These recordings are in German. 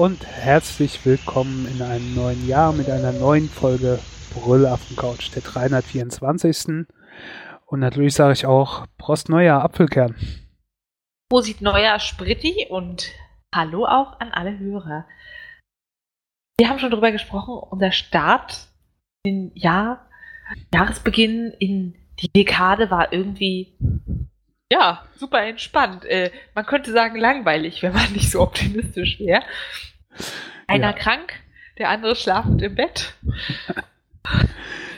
und herzlich willkommen in einem neuen Jahr mit einer neuen Folge Brüll auf dem Couch, der 324. Und natürlich sage ich auch Prost Neujahr Apfelkern. Prosit Neujahr Spritti und Hallo auch an alle Hörer. Wir haben schon darüber gesprochen, unser Start im Jahr, Jahresbeginn in die Dekade war irgendwie ja, super entspannt. Äh, man könnte sagen langweilig, wenn man nicht so optimistisch wäre. Einer ja. krank, der andere schlafend im Bett.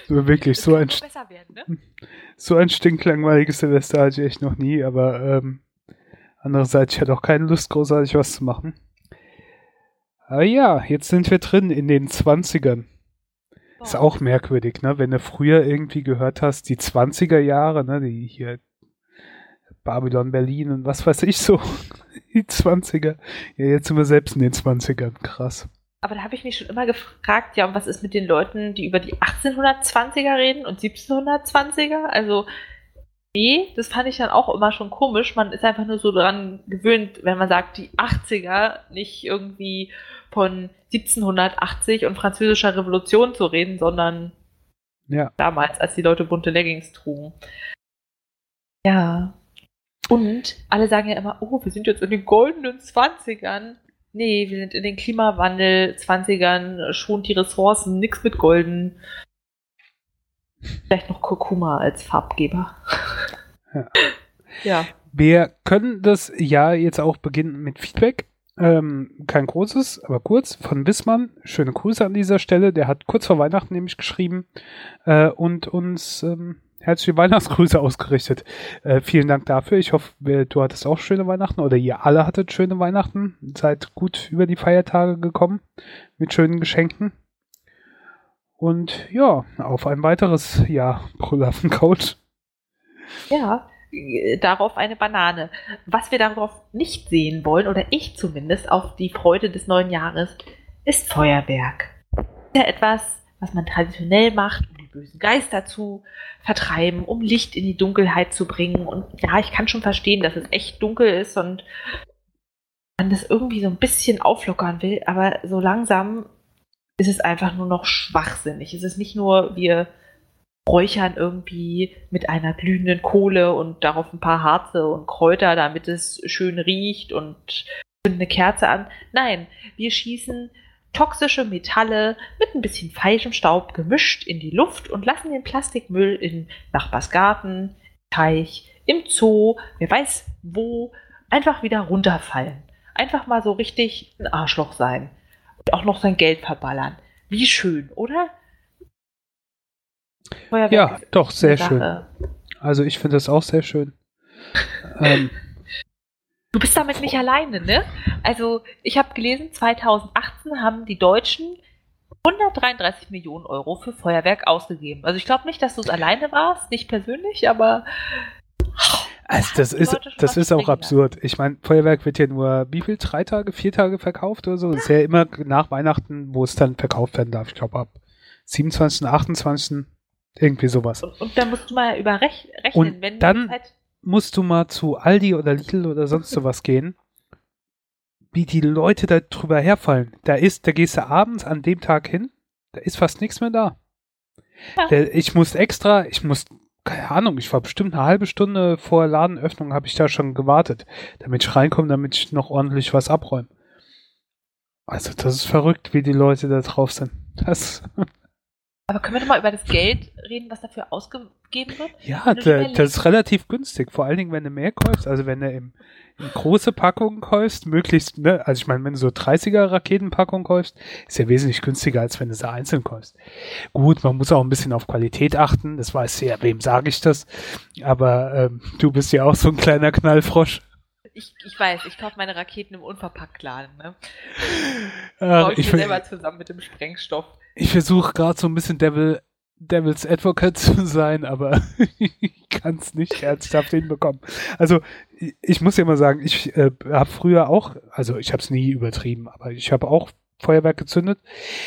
So wirklich, so ein, werden, ne? so ein stinklangweiliges Silvester hatte ich echt noch nie, aber ähm, andererseits, ich hatte auch keine Lust, großartig was zu machen. Aber ja, jetzt sind wir drin in den 20ern. Ist auch merkwürdig, ne? Wenn du früher irgendwie gehört hast, die 20er Jahre, ne, die hier Babylon Berlin und was weiß ich so. Die 20er. Ja, jetzt sind wir selbst in den 20ern. Krass. Aber da habe ich mich schon immer gefragt, ja, und was ist mit den Leuten, die über die 1820er reden und 1720er? Also, nee, das fand ich dann auch immer schon komisch. Man ist einfach nur so daran gewöhnt, wenn man sagt, die 80er, nicht irgendwie von 1780 und französischer Revolution zu reden, sondern ja. damals, als die Leute bunte Leggings trugen. Ja, und alle sagen ja immer, oh, wir sind jetzt in den goldenen 20ern. Nee, wir sind in den Klimawandel 20ern, schont die Ressourcen, nix mit golden. Vielleicht noch Kurkuma als Farbgeber. Ja. ja. Wir können das Jahr jetzt auch beginnen mit Feedback. Ähm, kein großes, aber kurz von Wissmann. Schöne Grüße an dieser Stelle. Der hat kurz vor Weihnachten nämlich geschrieben äh, und uns ähm, herzliche Weihnachtsgrüße ausgerichtet. Äh, vielen Dank dafür. Ich hoffe, du hattest auch schöne Weihnachten oder ihr alle hattet schöne Weihnachten. Seid gut über die Feiertage gekommen mit schönen Geschenken. Und ja, auf ein weiteres Jahr Brüllaffen Couch. Ja, darauf eine Banane. Was wir darauf nicht sehen wollen, oder ich zumindest, auf die Freude des neuen Jahres, ist Feuerwerk. Ja, etwas, was man traditionell macht, bösen Geister zu vertreiben, um Licht in die Dunkelheit zu bringen. Und ja, ich kann schon verstehen, dass es echt dunkel ist und man das irgendwie so ein bisschen auflockern will, aber so langsam ist es einfach nur noch schwachsinnig. Es ist nicht nur, wir räuchern irgendwie mit einer glühenden Kohle und darauf ein paar Harze und Kräuter, damit es schön riecht und eine Kerze an. Nein, wir schießen toxische Metalle mit ein bisschen falschem Staub gemischt in die Luft und lassen den Plastikmüll in Nachbarsgarten, Teich, im Zoo, wer weiß wo, einfach wieder runterfallen. Einfach mal so richtig ein Arschloch sein. Und auch noch sein Geld verballern. Wie schön, oder? Feuerwerk ja, doch, sehr schön. Also ich finde das auch sehr schön. ähm, Du bist damit nicht alleine, ne? Also, ich habe gelesen, 2018 haben die Deutschen 133 Millionen Euro für Feuerwerk ausgegeben. Also ich glaube nicht, dass du es alleine warst, nicht persönlich, aber also das ist, das ist auch absurd. Ich meine, Feuerwerk wird ja nur wie viel? Drei Tage, vier Tage verkauft oder so? Das ist ja immer nach Weihnachten, wo es dann verkauft werden darf. Ich glaube ab 27., 28. Irgendwie sowas. Und, und da musst du mal überrechnen, und wenn dann, Zeit musst du mal zu Aldi oder Lidl oder sonst sowas gehen, wie die Leute da drüber herfallen. Da ist, da gehst du abends an dem Tag hin, da ist fast nichts mehr da. Ja. Der, ich muss extra, ich muss, keine Ahnung, ich war bestimmt eine halbe Stunde vor Ladenöffnung, habe ich da schon gewartet, damit ich reinkomme, damit ich noch ordentlich was abräume. Also das ist verrückt, wie die Leute da drauf sind. Das aber können wir doch mal über das Geld reden, was dafür ausgegeben wird? Ja, da, das ist relativ günstig. Vor allen Dingen, wenn du mehr kaufst. Also wenn du im, in große Packungen kaufst, möglichst, ne, also ich meine, wenn du so 30er Raketenpackungen kaufst, ist ja wesentlich günstiger, als wenn du sie einzeln kaufst. Gut, man muss auch ein bisschen auf Qualität achten. Das weiß ja, wem sage ich das? Aber ähm, du bist ja auch so ein kleiner Knallfrosch. Ich, ich weiß, ich kaufe meine Raketen im Unverpacktladen. Ne? Ach, ich, ich selber zusammen mit dem Sprengstoff. Ich versuche gerade so ein bisschen Devil, Devil's Advocate zu sein, aber ich kann es nicht ernsthaft hinbekommen. Also ich muss ja mal sagen, ich äh, habe früher auch, also ich habe es nie übertrieben, aber ich habe auch Feuerwerk gezündet.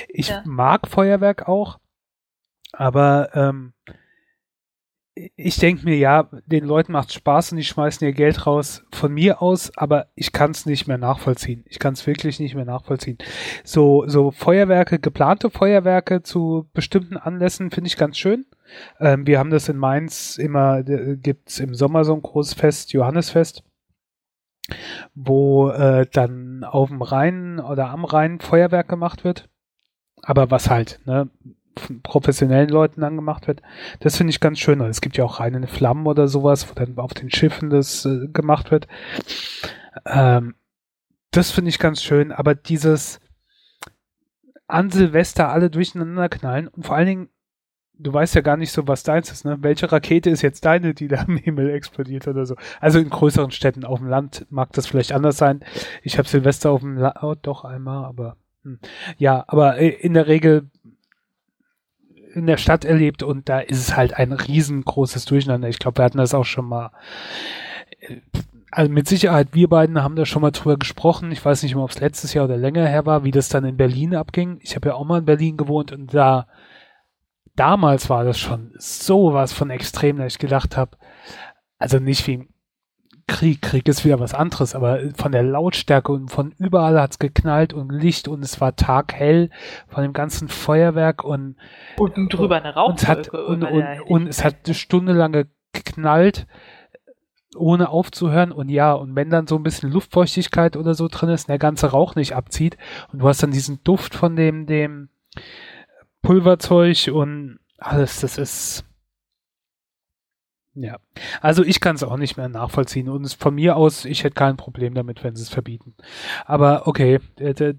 Ich ja. mag Feuerwerk auch, aber ähm, ich denke mir, ja, den Leuten macht Spaß und die schmeißen ihr Geld raus von mir aus, aber ich kann es nicht mehr nachvollziehen. Ich kann es wirklich nicht mehr nachvollziehen. So, so Feuerwerke, geplante Feuerwerke zu bestimmten Anlässen finde ich ganz schön. Ähm, wir haben das in Mainz immer, äh, gibt's im Sommer so ein großes Fest, Johannesfest, wo äh, dann auf dem Rhein oder am Rhein Feuerwerk gemacht wird. Aber was halt, ne? Professionellen Leuten angemacht wird. Das finde ich ganz schön. Es gibt ja auch reine Flammen oder sowas, wo dann auf den Schiffen das äh, gemacht wird. Ähm, das finde ich ganz schön. Aber dieses an Silvester alle durcheinander knallen und vor allen Dingen, du weißt ja gar nicht so, was deins ist, ne? Welche Rakete ist jetzt deine, die da im Himmel explodiert oder so? Also in größeren Städten, auf dem Land mag das vielleicht anders sein. Ich habe Silvester auf dem Land, oh, doch einmal, aber hm. ja, aber äh, in der Regel in der Stadt erlebt und da ist es halt ein riesengroßes Durcheinander. Ich glaube, wir hatten das auch schon mal. Also mit Sicherheit, wir beiden haben da schon mal drüber gesprochen. Ich weiß nicht ob es letztes Jahr oder länger her war, wie das dann in Berlin abging. Ich habe ja auch mal in Berlin gewohnt und da damals war das schon sowas von extrem, dass ich gedacht habe, also nicht wie Krieg. Krieg ist wieder was anderes, aber von der Lautstärke und von überall hat's geknallt und Licht und es war taghell von dem ganzen Feuerwerk und und drüber eine Rauchwolke. Und, und, und, und es hat eine Stunde lang geknallt ohne aufzuhören und ja, und wenn dann so ein bisschen Luftfeuchtigkeit oder so drin ist, der ganze Rauch nicht abzieht und du hast dann diesen Duft von dem, dem Pulverzeug und alles, das ist, ja, also ich kann es auch nicht mehr nachvollziehen und von mir aus, ich hätte kein Problem damit, wenn sie es verbieten. Aber okay,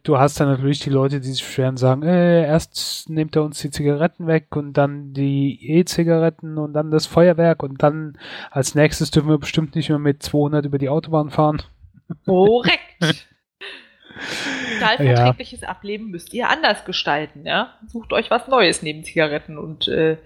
du hast dann natürlich die Leute, die sich beschweren, sagen, äh, erst nimmt er uns die Zigaretten weg und dann die E-Zigaretten und dann das Feuerwerk und dann als nächstes dürfen wir bestimmt nicht mehr mit 200 über die Autobahn fahren. Korrekt. Sozialverträgliches ja. Ableben müsst ihr anders gestalten, ja? Sucht euch was Neues neben Zigaretten und äh,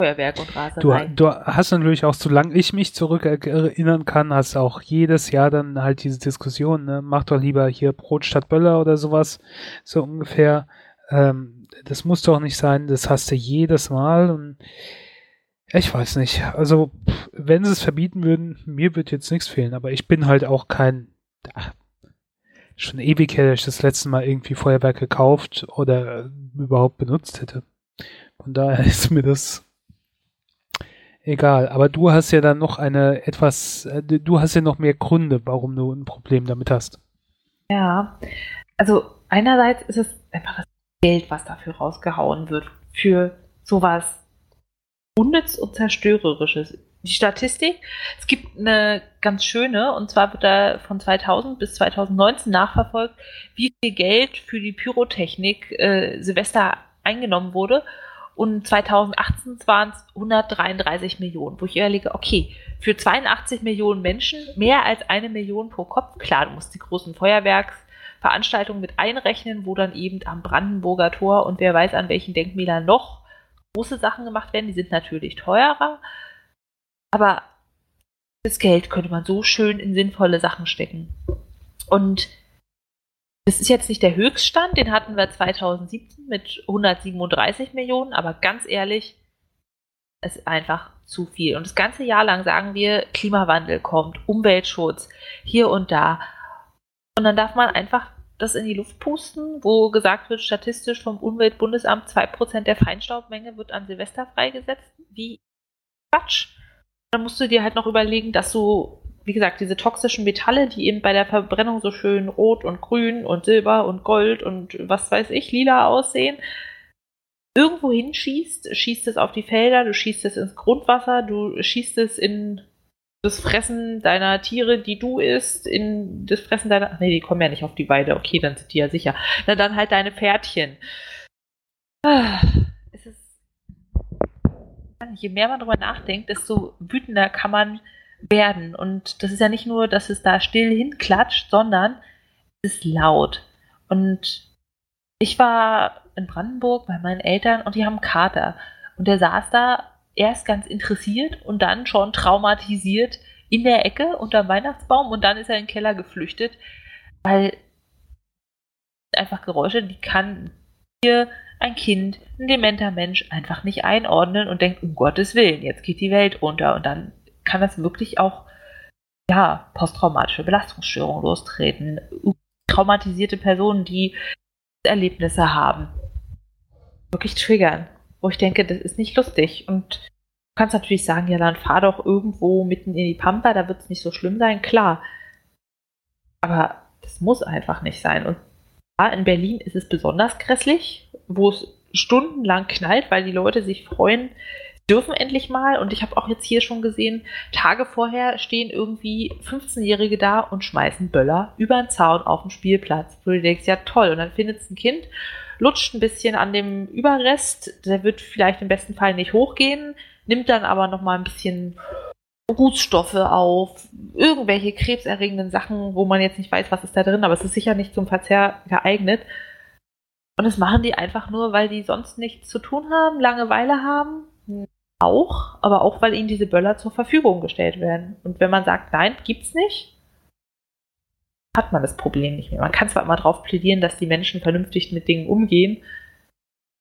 Feuerwerk und Raserei. Du, du hast natürlich auch, solange ich mich zurück erinnern kann, hast auch jedes Jahr dann halt diese Diskussion, ne? Mach doch lieber hier Brot statt Böller oder sowas, so ungefähr. Ähm, das muss doch nicht sein, das hast du jedes Mal und ich weiß nicht. Also, wenn sie es verbieten würden, mir wird jetzt nichts fehlen, aber ich bin halt auch kein, ach, schon ewig her, dass ich das letzte Mal irgendwie Feuerwerk gekauft oder überhaupt benutzt hätte. Von daher ist mir das egal. Aber du hast ja dann noch eine etwas, äh, du hast ja noch mehr Gründe, warum du ein Problem damit hast. Ja, also einerseits ist es einfach das Geld, was dafür rausgehauen wird, für sowas unnütz und zerstörerisches. Die Statistik, es gibt eine ganz schöne, und zwar wird da von 2000 bis 2019 nachverfolgt, wie viel Geld für die Pyrotechnik äh, Silvester eingenommen wurde. Und 2018 waren es 133 Millionen, wo ich überlege, okay, für 82 Millionen Menschen mehr als eine Million pro Kopf. Klar, du musst die großen Feuerwerksveranstaltungen mit einrechnen, wo dann eben am Brandenburger Tor und wer weiß an welchen Denkmälern noch große Sachen gemacht werden. Die sind natürlich teurer. Aber das Geld könnte man so schön in sinnvolle Sachen stecken. Und das ist jetzt nicht der Höchststand, den hatten wir 2017 mit 137 Millionen, aber ganz ehrlich, es ist einfach zu viel. Und das ganze Jahr lang sagen wir, Klimawandel kommt, Umweltschutz, hier und da. Und dann darf man einfach das in die Luft pusten, wo gesagt wird, statistisch vom Umweltbundesamt 2% der Feinstaubmenge wird an Silvester freigesetzt. Wie Quatsch. Dann musst du dir halt noch überlegen, dass du wie gesagt, diese toxischen Metalle, die eben bei der Verbrennung so schön rot und grün und silber und gold und was weiß ich, lila aussehen, irgendwo hinschießt, schießt es auf die Felder, du schießt es ins Grundwasser, du schießt es in das Fressen deiner Tiere, die du isst, in das Fressen deiner. Ach nee, die kommen ja nicht auf die Weide. Okay, dann sind die ja sicher. Na dann halt deine Pferdchen. Ah, es ist. Je mehr man drüber nachdenkt, desto wütender kann man werden. Und das ist ja nicht nur, dass es da still hinklatscht, sondern es ist laut. Und ich war in Brandenburg bei meinen Eltern und die haben Kater. Und der saß da erst ganz interessiert und dann schon traumatisiert in der Ecke unter Weihnachtsbaum und dann ist er in den Keller geflüchtet, weil einfach Geräusche, die kann hier ein Kind, ein dementer Mensch einfach nicht einordnen und denkt, um Gottes Willen, jetzt geht die Welt unter. Und dann kann das wirklich auch, ja, posttraumatische Belastungsstörungen lostreten. Traumatisierte Personen, die Erlebnisse haben, wirklich triggern. Wo ich denke, das ist nicht lustig. Und du kannst natürlich sagen, ja, dann fahr doch irgendwo mitten in die Pampa, da wird es nicht so schlimm sein, klar. Aber das muss einfach nicht sein. Und in Berlin ist es besonders grässlich, wo es stundenlang knallt, weil die Leute sich freuen, dürfen endlich mal. Und ich habe auch jetzt hier schon gesehen, Tage vorher stehen irgendwie 15-Jährige da und schmeißen Böller über den Zaun auf dem Spielplatz. Wo du denkst, ja toll. Und dann findet es ein Kind, lutscht ein bisschen an dem Überrest. Der wird vielleicht im besten Fall nicht hochgehen, nimmt dann aber noch mal ein bisschen Rußstoffe auf, irgendwelche krebserregenden Sachen, wo man jetzt nicht weiß, was ist da drin, aber es ist sicher nicht zum Verzehr geeignet. Und das machen die einfach nur, weil die sonst nichts zu tun haben, Langeweile haben. Auch, aber auch, weil ihnen diese Böller zur Verfügung gestellt werden. Und wenn man sagt, nein, gibt's nicht, hat man das Problem nicht mehr. Man kann zwar immer darauf plädieren, dass die Menschen vernünftig mit Dingen umgehen,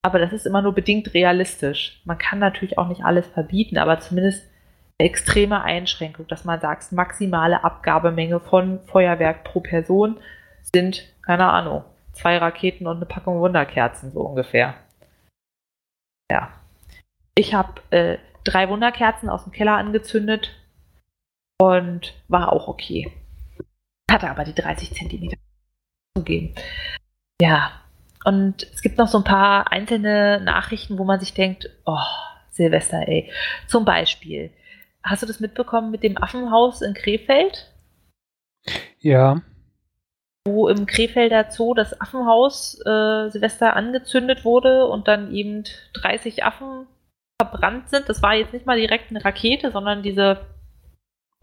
aber das ist immer nur bedingt realistisch. Man kann natürlich auch nicht alles verbieten, aber zumindest extreme Einschränkung, dass man sagt, maximale Abgabemenge von Feuerwerk pro Person sind, keine Ahnung, zwei Raketen und eine Packung Wunderkerzen, so ungefähr. Ja. Ich habe äh, drei Wunderkerzen aus dem Keller angezündet und war auch okay. Hatte aber die 30 Zentimeter zugeben. Ja. Und es gibt noch so ein paar einzelne Nachrichten, wo man sich denkt, oh, Silvester, ey. Zum Beispiel, Hast du das mitbekommen mit dem Affenhaus in Krefeld? Ja. Wo im Krefelder Zoo das Affenhaus äh, Silvester angezündet wurde und dann eben 30 Affen verbrannt sind. Das war jetzt nicht mal direkt eine Rakete, sondern diese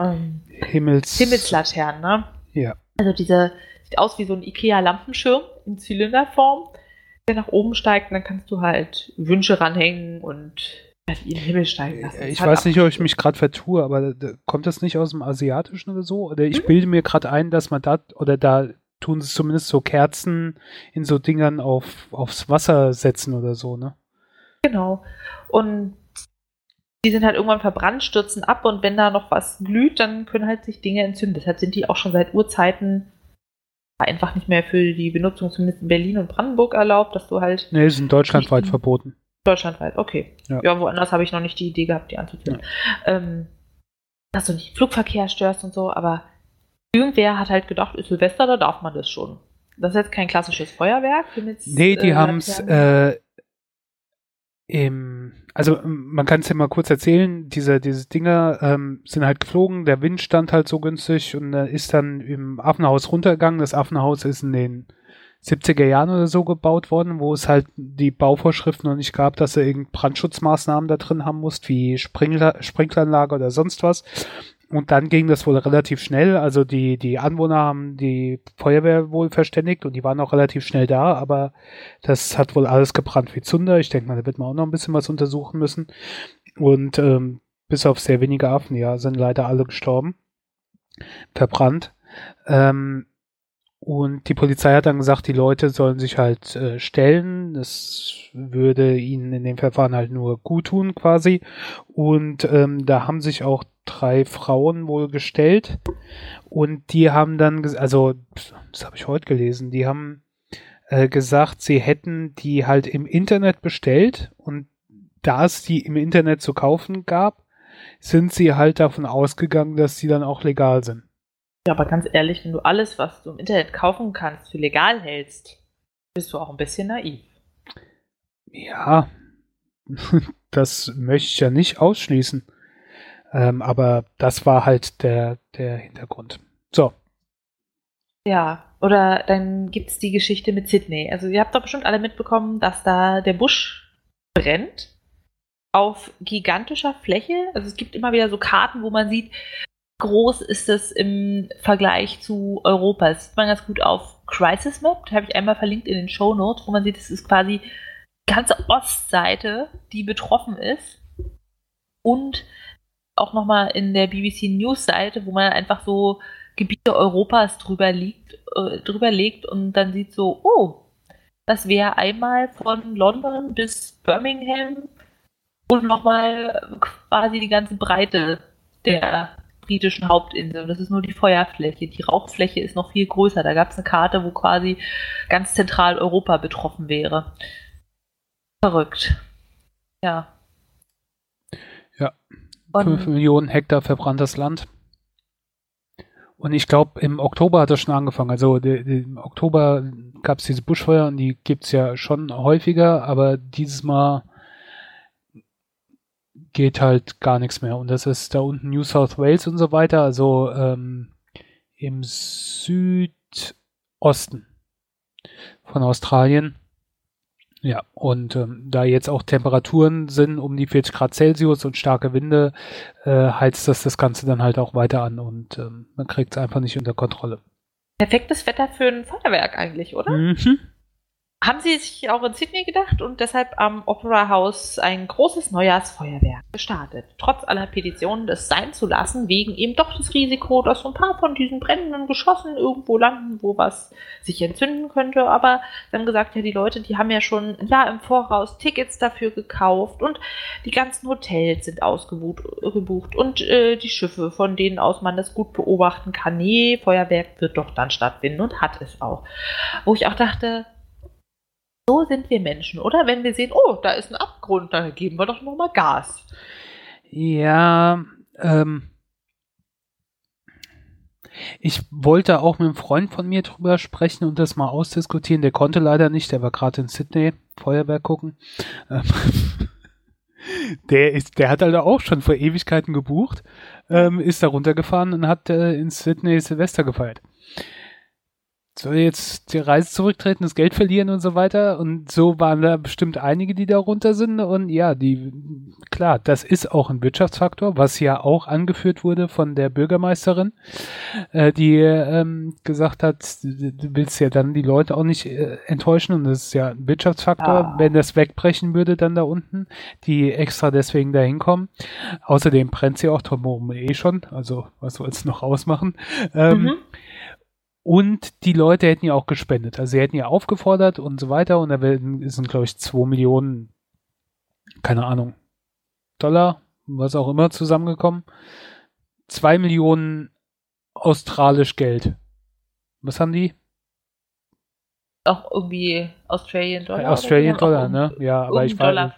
ähm, Himmels Himmelslaternen, ne? Ja. Also diese, sieht aus wie so ein Ikea-Lampenschirm in Zylinderform, der nach oben steigt und dann kannst du halt Wünsche ranhängen und in den Himmel steigen lassen. Ich weiß nicht, ob ich mich gerade vertue, aber kommt das nicht aus dem Asiatischen oder so? Oder ich hm? bilde mir gerade ein, dass man da, oder da tun sie zumindest so Kerzen in so Dingern auf, aufs Wasser setzen oder so, ne? Genau. Und die sind halt irgendwann verbrannt, stürzen ab und wenn da noch was glüht, dann können halt sich Dinge entzünden. Deshalb sind die auch schon seit Urzeiten einfach nicht mehr für die Benutzung, zumindest in Berlin und Brandenburg erlaubt, dass du halt. Nee, sind deutschlandweit verboten. Deutschlandweit, okay. Ja, ja woanders habe ich noch nicht die Idee gehabt, die anzuziehen. Ja. Ähm, dass du nicht Flugverkehr störst und so, aber irgendwer hat halt gedacht, ist Silvester, da darf man das schon. Das ist jetzt kein klassisches Feuerwerk. Jetzt, nee, die äh, haben es äh, im, also man kann es ja mal kurz erzählen, diese, diese Dinger ähm, sind halt geflogen, der Wind stand halt so günstig und äh, ist dann im Affenhaus runtergegangen. Das Affenhaus ist in den 70er Jahren oder so gebaut worden, wo es halt die Bauvorschriften noch nicht gab, dass du irgendeine Brandschutzmaßnahmen da drin haben musst, wie Sprinkler, Sprinkleranlage oder sonst was. Und dann ging das wohl relativ schnell. Also die, die Anwohner haben die Feuerwehr wohl verständigt und die waren auch relativ schnell da, aber das hat wohl alles gebrannt wie Zunder. Ich denke mal, da wird man auch noch ein bisschen was untersuchen müssen. Und ähm, bis auf sehr wenige Affen, ja, sind leider alle gestorben. Verbrannt. Ähm, und die Polizei hat dann gesagt, die Leute sollen sich halt äh, stellen. Das würde ihnen in dem Verfahren halt nur gut tun quasi. Und ähm, da haben sich auch drei Frauen wohl gestellt. Und die haben dann, also das habe ich heute gelesen, die haben äh, gesagt, sie hätten die halt im Internet bestellt. Und da es die im Internet zu kaufen gab, sind sie halt davon ausgegangen, dass die dann auch legal sind. Ja, aber ganz ehrlich, wenn du alles, was du im Internet kaufen kannst, für legal hältst, bist du auch ein bisschen naiv. Ja, das möchte ich ja nicht ausschließen. Ähm, aber das war halt der, der Hintergrund. So. Ja, oder dann gibt es die Geschichte mit Sydney. Also ihr habt doch bestimmt alle mitbekommen, dass da der Busch brennt auf gigantischer Fläche. Also es gibt immer wieder so Karten, wo man sieht, groß ist es im Vergleich zu Europa. Das sieht man ganz gut auf Crisis Map, habe ich einmal verlinkt in den Show Notes, wo man sieht, es ist quasi die ganze Ostseite, die betroffen ist. Und auch nochmal in der BBC News Seite, wo man einfach so Gebiete Europas drüber liegt, äh, drüber legt und dann sieht so, oh, Das wäre einmal von London bis Birmingham und nochmal quasi die ganze Breite der britischen Hauptinsel. Und das ist nur die Feuerfläche. Die Rauchfläche ist noch viel größer. Da gab es eine Karte, wo quasi ganz Zentraleuropa betroffen wäre. Verrückt. Ja. Ja. 5 Millionen Hektar verbranntes Land. Und ich glaube, im Oktober hat das schon angefangen. Also im Oktober gab es diese Buschfeuer und die gibt es ja schon häufiger, aber dieses Mal geht halt gar nichts mehr. Und das ist da unten New South Wales und so weiter, also ähm, im Südosten von Australien. Ja, und ähm, da jetzt auch Temperaturen sind um die 40 Grad Celsius und starke Winde, äh, heizt das das Ganze dann halt auch weiter an und ähm, man kriegt es einfach nicht unter Kontrolle. Perfektes Wetter für ein Feuerwerk eigentlich, oder? Mhm haben sie sich auch in Sydney gedacht und deshalb am Opera House ein großes Neujahrsfeuerwerk gestartet. Trotz aller Petitionen das sein zu lassen, wegen eben doch das Risiko, dass so ein paar von diesen brennenden Geschossen irgendwo landen, wo was sich entzünden könnte. Aber haben gesagt, ja, die Leute, die haben ja schon Jahr im Voraus Tickets dafür gekauft und die ganzen Hotels sind ausgebucht und äh, die Schiffe, von denen aus man das gut beobachten kann. Nee, Feuerwerk wird doch dann stattfinden und hat es auch. Wo ich auch dachte, so sind wir Menschen, oder? Wenn wir sehen, oh, da ist ein Abgrund, dann geben wir doch nochmal Gas. Ja, ähm, ich wollte auch mit einem Freund von mir drüber sprechen und das mal ausdiskutieren. Der konnte leider nicht, der war gerade in Sydney, Feuerwerk gucken. Ähm, der ist, der hat halt auch schon vor Ewigkeiten gebucht, ähm, ist da runtergefahren und hat äh, in Sydney Silvester gefeiert soll jetzt die Reise zurücktreten, das Geld verlieren und so weiter. Und so waren da bestimmt einige, die da runter sind. Und ja, die, klar, das ist auch ein Wirtschaftsfaktor, was ja auch angeführt wurde von der Bürgermeisterin, äh, die ähm, gesagt hat, du willst ja dann die Leute auch nicht äh, enttäuschen. Und das ist ja ein Wirtschaftsfaktor, ah. wenn das wegbrechen würde dann da unten, die extra deswegen da hinkommen. Außerdem brennt sie auch drumherum eh schon. Also, was soll es noch ausmachen? Ähm, mhm. Und die Leute hätten ja auch gespendet. Also sie hätten ja aufgefordert und so weiter. Und da sind, glaube ich, zwei Millionen, keine Ahnung, Dollar, was auch immer, zusammengekommen. Zwei Millionen australisch Geld. Was haben die? Auch irgendwie Australian Dollar. Australian Dollar, ne? Ja, aber ich war.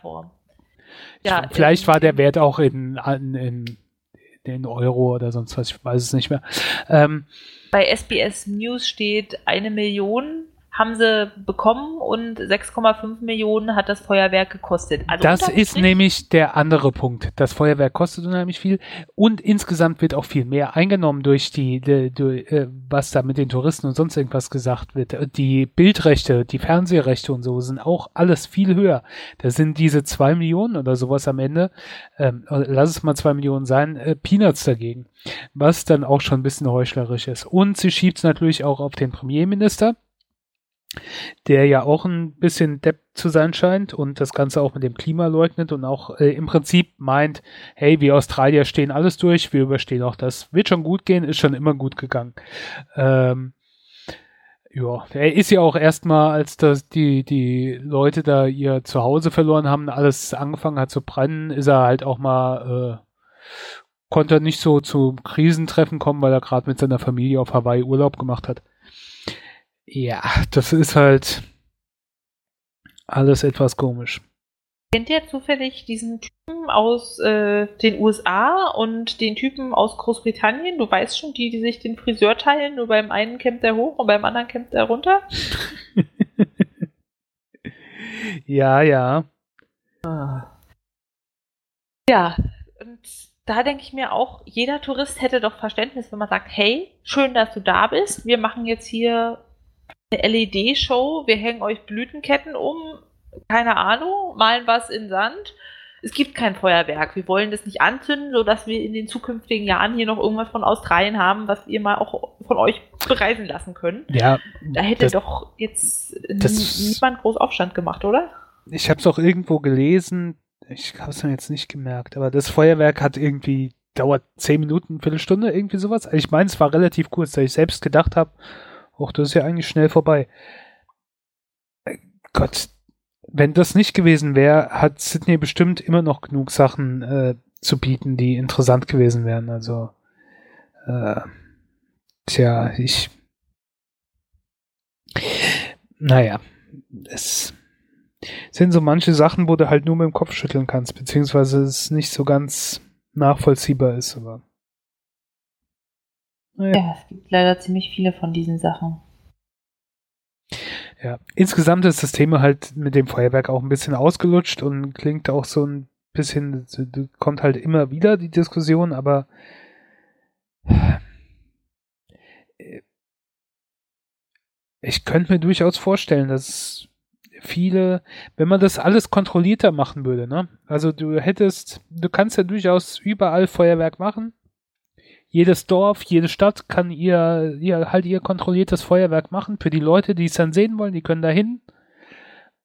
Ja, vielleicht war der Wert auch in, in, in den Euro oder sonst was, ich weiß es nicht mehr. Ähm, Bei SBS News steht eine Million haben sie bekommen und 6,5 Millionen hat das Feuerwerk gekostet. Also das ist nämlich der andere Punkt. Das Feuerwerk kostet unheimlich viel und insgesamt wird auch viel mehr eingenommen durch die, die, die äh, was da mit den Touristen und sonst irgendwas gesagt wird. Die Bildrechte, die Fernsehrechte und so sind auch alles viel höher. Da sind diese zwei Millionen oder sowas am Ende, ähm, lass es mal zwei Millionen sein, äh, Peanuts dagegen. Was dann auch schon ein bisschen heuchlerisch ist. Und sie schiebt es natürlich auch auf den Premierminister der ja auch ein bisschen Depp zu sein scheint und das Ganze auch mit dem Klima leugnet und auch äh, im Prinzip meint, hey, wir Australier stehen alles durch, wir überstehen auch das. Wird schon gut gehen, ist schon immer gut gegangen. Ähm, ja, er ist ja auch erstmal, als das die, die Leute da ihr Zuhause verloren haben, alles angefangen hat zu brennen, ist er halt auch mal, äh, konnte nicht so zu Krisentreffen kommen, weil er gerade mit seiner Familie auf Hawaii Urlaub gemacht hat. Ja, das ist halt alles etwas komisch. Kennt ihr zufällig diesen Typen aus äh, den USA und den Typen aus Großbritannien? Du weißt schon, die, die sich den Friseur teilen, nur beim einen kämmt er hoch und beim anderen kämmt er runter? ja, ja. Ah. Ja, und da denke ich mir auch, jeder Tourist hätte doch Verständnis, wenn man sagt, hey, schön, dass du da bist. Wir machen jetzt hier eine LED-Show, wir hängen euch Blütenketten um, keine Ahnung, malen was in Sand. Es gibt kein Feuerwerk. Wir wollen das nicht anzünden, sodass wir in den zukünftigen Jahren hier noch irgendwas von Australien haben, was wir mal auch von euch bereisen lassen können. Ja. Da hätte das, doch jetzt niemand groß Aufstand gemacht, oder? Ich habe es auch irgendwo gelesen. Ich habe es mir jetzt nicht gemerkt, aber das Feuerwerk hat irgendwie dauert zehn Minuten, Viertelstunde, irgendwie sowas. Ich meine, es war relativ kurz, da ich selbst gedacht habe, Och, das ist ja eigentlich schnell vorbei. Gott, wenn das nicht gewesen wäre, hat Sydney bestimmt immer noch genug Sachen äh, zu bieten, die interessant gewesen wären. Also, äh, tja, ich. Naja, es sind so manche Sachen, wo du halt nur mit dem Kopf schütteln kannst, beziehungsweise es nicht so ganz nachvollziehbar ist, aber. Ja, es gibt leider ziemlich viele von diesen Sachen. Ja, insgesamt ist das Thema halt mit dem Feuerwerk auch ein bisschen ausgelutscht und klingt auch so ein bisschen, kommt halt immer wieder die Diskussion, aber ich könnte mir durchaus vorstellen, dass viele, wenn man das alles kontrollierter machen würde, ne? Also du hättest, du kannst ja durchaus überall Feuerwerk machen. Jedes Dorf, jede Stadt kann ihr, ihr halt ihr kontrolliertes Feuerwerk machen. Für die Leute, die es dann sehen wollen, die können da hin.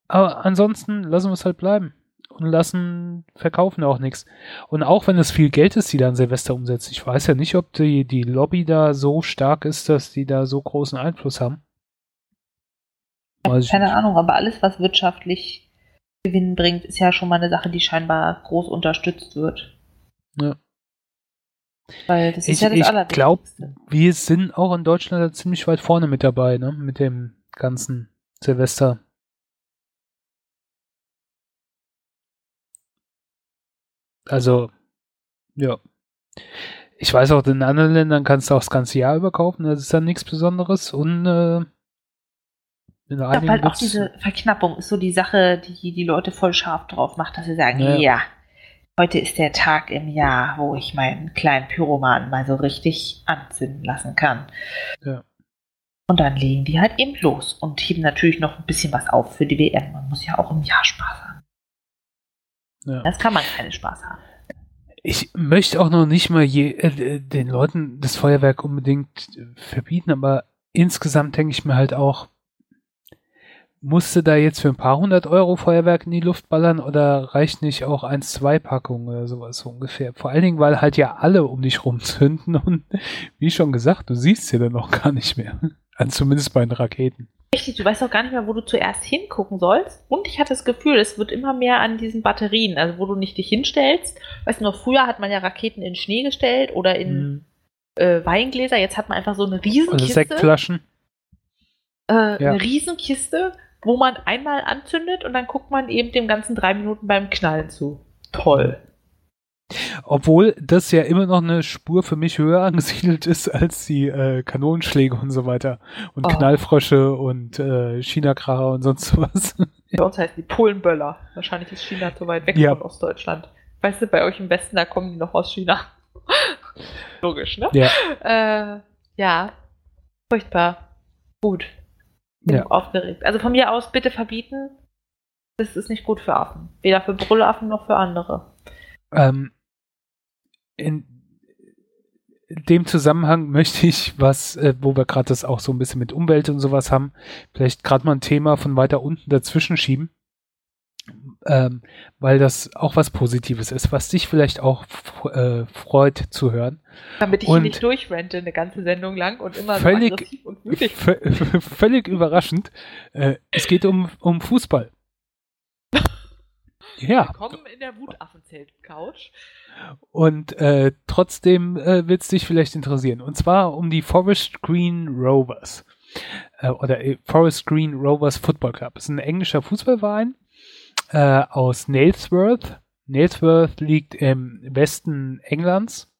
Aber ansonsten lassen wir es halt bleiben. Und lassen, verkaufen auch nichts. Und auch wenn es viel Geld ist, die dann Silvester umsetzt. Ich weiß ja nicht, ob die, die Lobby da so stark ist, dass die da so großen Einfluss haben. Weiß Keine Ahnung, aber alles, was wirtschaftlich Gewinn bringt, ist ja schon mal eine Sache, die scheinbar groß unterstützt wird. Ja. Weil das ist ich, ja das Ich glaube, wir sind auch in Deutschland ziemlich weit vorne mit dabei, ne? Mit dem ganzen Silvester. Also, ja. Ich weiß auch, in anderen Ländern kannst du auch das ganze Jahr überkaufen, das ist dann nichts Besonderes und äh, ich glaube halt auch diese Verknappung ist so die Sache, die die Leute voll scharf drauf macht, dass sie sagen, ja. ja, heute ist der Tag im Jahr, wo ich meinen kleinen Pyromanen mal so richtig anzünden lassen kann. Ja. Und dann legen die halt eben los und heben natürlich noch ein bisschen was auf für die WM. Man muss ja auch im Jahr Spaß haben. Ja. Das kann man keinen Spaß haben. Ich möchte auch noch nicht mal je, äh, den Leuten das Feuerwerk unbedingt verbieten, aber insgesamt denke ich mir halt auch, musste da jetzt für ein paar hundert Euro Feuerwerk in die Luft ballern oder reicht nicht auch eins, zwei Packungen oder sowas so ungefähr? Vor allen Dingen, weil halt ja alle um dich rumzünden und wie schon gesagt, du siehst sie dann noch gar nicht mehr. Also zumindest bei den Raketen. Richtig, du weißt auch gar nicht mehr, wo du zuerst hingucken sollst. Und ich hatte das Gefühl, es wird immer mehr an diesen Batterien, also wo du nicht dich hinstellst. Weißt du noch, früher hat man ja Raketen in Schnee gestellt oder in mhm. äh, Weingläser. Jetzt hat man einfach so eine Riesenkiste. Also Sektflaschen. Äh, ja. Eine Riesenkiste wo man einmal anzündet und dann guckt man eben dem ganzen drei Minuten beim Knallen zu. Toll. Obwohl das ja immer noch eine Spur für mich höher angesiedelt ist als die äh, Kanonenschläge und so weiter. Und oh. Knallfrösche und äh, China-Kracher und sonst was. Bei uns heißt die Polenböller. Wahrscheinlich ist China zu weit weg ja. von Ostdeutschland. Weißt du, bei euch im Westen, da kommen die noch aus China. Logisch, ne? Ja. Äh, ja. Furchtbar. Gut. Bin ja. aufgeregt. Also von mir aus bitte verbieten. Das ist nicht gut für Affen. Weder für Brüllaffen noch für andere. Ähm, in dem Zusammenhang möchte ich was, äh, wo wir gerade das auch so ein bisschen mit Umwelt und sowas haben, vielleicht gerade mal ein Thema von weiter unten dazwischen schieben ähm, weil das auch was Positives ist, was dich vielleicht auch äh, freut zu hören. Damit ich und nicht durchrente eine ganze Sendung lang und immer völlig, so und wütig. Völlig überraschend. Äh, es geht um, um Fußball. ja. Willkommen in der Wutaffenzelt-Couch. Und äh, trotzdem äh, wird es dich vielleicht interessieren. Und zwar um die Forest Green Rovers. Äh, oder äh, Forest Green Rovers Football Club. Das ist ein englischer Fußballverein äh, aus Nailsworth. Nailsworth liegt im Westen Englands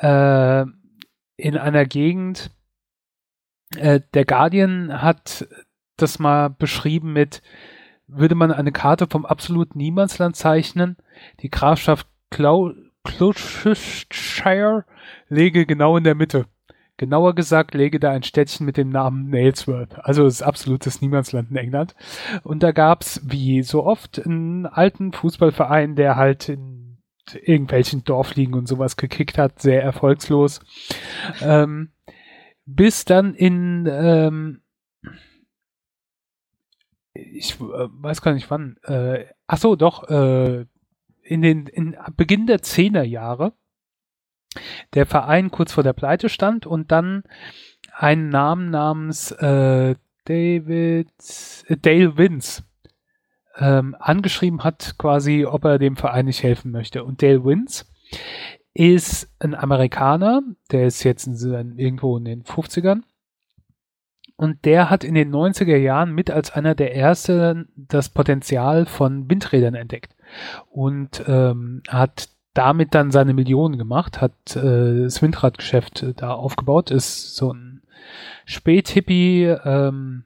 äh, in einer Gegend. Äh, der Guardian hat das mal beschrieben mit, würde man eine Karte vom absoluten Niemandsland zeichnen, die Grafschaft Clau läge genau in der Mitte. Genauer gesagt läge da ein Städtchen mit dem Namen Nailsworth, also das absolutes Niemandsland in England. Und da gab's wie so oft einen alten Fußballverein, der halt in irgendwelchen Dorfligen und sowas gekickt hat, sehr erfolgslos. Ähm, bis dann in, ähm, ich äh, weiß gar nicht wann, äh, ach so, doch, äh, in den in Beginn der Zehnerjahre der Verein kurz vor der Pleite stand und dann einen Namen namens äh, David, äh, Dale Wins ähm, angeschrieben hat, quasi, ob er dem Verein nicht helfen möchte. Und Dale Wins ist ein Amerikaner, der ist jetzt in, irgendwo in den 50ern. Und der hat in den 90er Jahren mit als einer der ersten das Potenzial von Windrädern entdeckt. Und ähm, hat damit dann seine Millionen gemacht, hat äh, das Windradgeschäft äh, da aufgebaut, ist so ein Späthippie, ähm,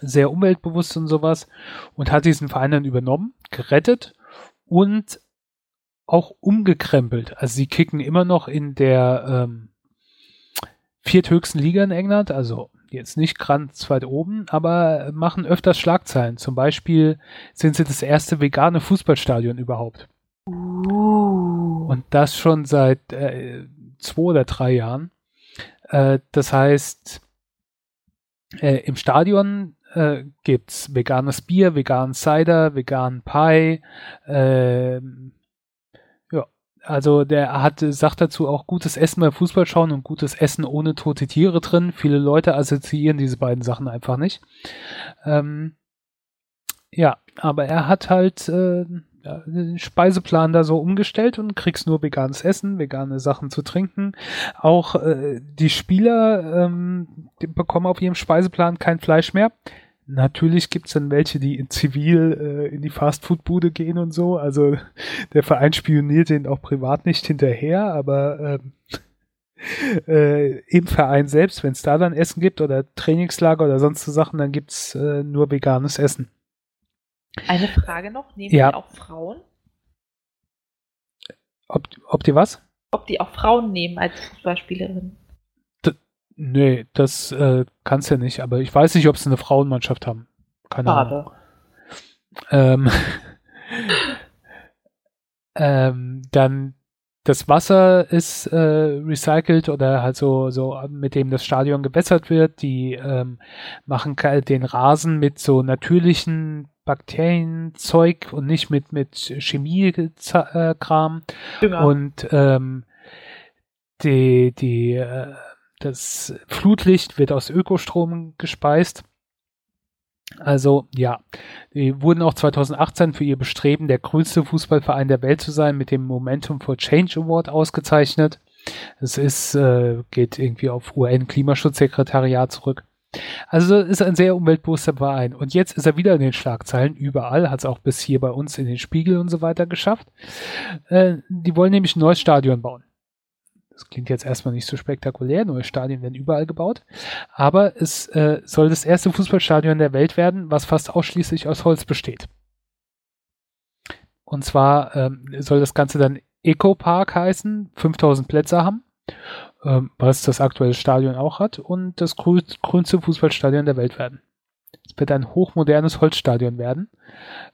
sehr umweltbewusst und sowas und hat diesen Verein dann übernommen, gerettet und auch umgekrempelt. Also sie kicken immer noch in der ähm, vierthöchsten Liga in England, also jetzt nicht ganz weit oben, aber machen öfters Schlagzeilen. Zum Beispiel sind sie das erste vegane Fußballstadion überhaupt. Uh. Und das schon seit äh, zwei oder drei Jahren. Äh, das heißt, äh, im Stadion äh, gibt's veganes Bier, veganen Cider, veganen Pie. Äh, ja, also der hat sagt dazu auch gutes Essen beim Fußball schauen und gutes Essen ohne tote Tiere drin. Viele Leute assoziieren diese beiden Sachen einfach nicht. Ähm, ja, aber er hat halt äh, Speiseplan da so umgestellt und kriegst nur veganes Essen, vegane Sachen zu trinken. Auch äh, die Spieler ähm, die bekommen auf ihrem Speiseplan kein Fleisch mehr. Natürlich gibt es dann welche, die in Zivil äh, in die Fastfood-Bude gehen und so. Also der Verein spioniert den auch privat nicht hinterher, aber ähm, äh, im Verein selbst, wenn es da dann Essen gibt oder Trainingslager oder sonst so Sachen, dann gibt es äh, nur veganes Essen. Eine Frage noch, nehmen ja. die auch Frauen? Ob, ob die was? Ob die auch Frauen nehmen als Fußballspielerin. D nee, das äh, kannst ja nicht, aber ich weiß nicht, ob sie eine Frauenmannschaft haben. Keine Schade. Ahnung. Ähm, ähm, dann das Wasser ist äh, recycelt oder halt so, so mit dem das Stadion gebessert wird. Die ähm, machen den Rasen mit so natürlichen Bakterienzeug und nicht mit, mit Chemiekram. Genau. Und ähm, die, die, äh, das Flutlicht wird aus Ökostrom gespeist. Also ja, die wurden auch 2018 für ihr Bestreben, der größte Fußballverein der Welt zu sein, mit dem Momentum for Change Award ausgezeichnet. Es ist, äh, geht irgendwie auf UN-Klimaschutzsekretariat zurück. Also ist ein sehr umweltbewusster Verein. Und jetzt ist er wieder in den Schlagzeilen, überall, hat es auch bis hier bei uns in den Spiegel und so weiter geschafft. Äh, die wollen nämlich ein neues Stadion bauen. Das klingt jetzt erstmal nicht so spektakulär, neue Stadien werden überall gebaut. Aber es äh, soll das erste Fußballstadion der Welt werden, was fast ausschließlich aus Holz besteht. Und zwar ähm, soll das Ganze dann Eco Park heißen, 5000 Plätze haben ähm, was das aktuelle Stadion auch hat, und das grünste Fußballstadion der Welt werden. Es wird ein hochmodernes Holzstadion werden,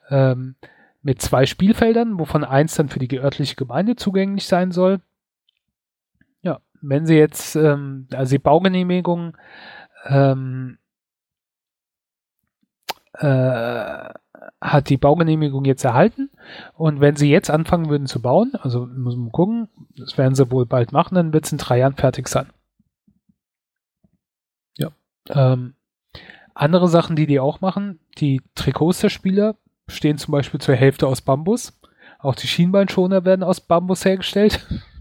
ähm, mit zwei Spielfeldern, wovon eins dann für die örtliche Gemeinde zugänglich sein soll. Wenn sie jetzt, ähm, also die Baugenehmigung ähm, äh, hat die Baugenehmigung jetzt erhalten und wenn sie jetzt anfangen würden zu bauen, also muss man gucken, das werden sie wohl bald machen, dann wird es in drei Jahren fertig sein. Ja. Ähm, andere Sachen, die die auch machen, die Trikots der Spieler bestehen zum Beispiel zur Hälfte aus Bambus. Auch die Schienbeinschoner werden aus Bambus hergestellt.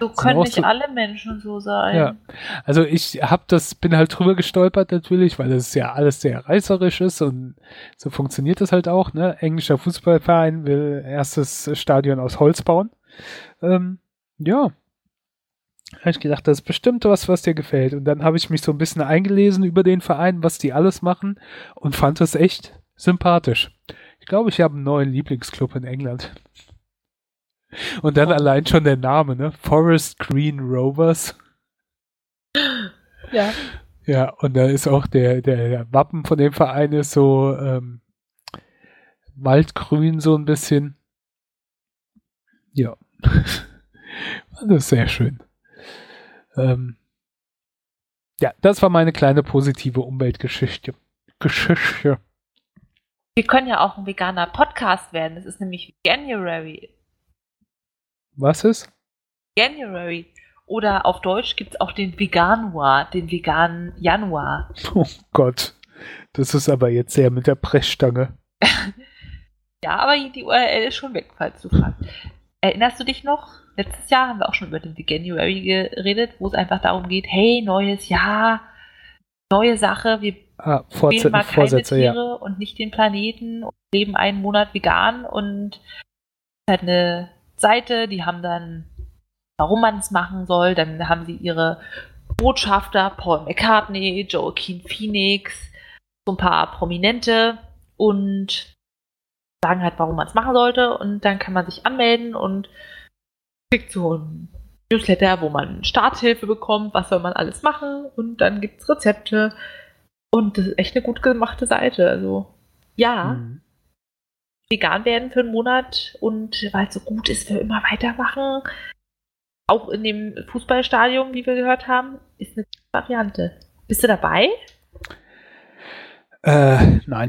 So können nicht so, alle Menschen so sein. Ja. Also ich hab das, bin halt drüber gestolpert natürlich, weil das ja alles sehr reißerisch ist und so funktioniert das halt auch. Ne? Englischer Fußballverein will erstes Stadion aus Holz bauen. Ähm, ja. Habe ich gedacht, das ist bestimmt was, was dir gefällt. Und dann habe ich mich so ein bisschen eingelesen über den Verein, was die alles machen und fand das echt sympathisch. Ich glaube, ich habe einen neuen Lieblingsclub in England. Und dann oh. allein schon der Name, ne? Forest Green Rovers. Ja. Ja, und da ist auch der, der, der Wappen von dem Verein ist so ähm, waldgrün so ein bisschen. Ja. das ist sehr schön. Ähm, ja, das war meine kleine positive Umweltgeschichte. Geschichte. Wir können ja auch ein veganer Podcast werden. Es ist nämlich January. Was ist? January. Oder auf Deutsch gibt es auch den Veganuar, den veganen Januar. Oh Gott, das ist aber jetzt sehr mit der Pressstange. ja, aber die URL ist schon weg, falls du fragst. Erinnerst du dich noch? Letztes Jahr haben wir auch schon über den Veganuary geredet, wo es einfach darum geht, hey, neues Jahr, neue Sache, wir ah, Vorze mal keine Vorsätze, Tiere ja. und nicht den Planeten und leben einen Monat vegan und halt eine Seite, die haben dann, warum man es machen soll, dann haben sie ihre Botschafter, Paul McCartney, Joaquin Phoenix, so ein paar Prominente und sagen halt, warum man es machen sollte. Und dann kann man sich anmelden und kriegt so ein Newsletter, wo man Starthilfe bekommt, was soll man alles machen? Und dann gibt es Rezepte. Und das ist echt eine gut gemachte Seite. Also ja, mhm. Vegan werden für einen Monat und weil es so gut ist, wir immer weitermachen. Auch in dem Fußballstadion, wie wir gehört haben, ist eine Variante. Bist du dabei? Äh, nein.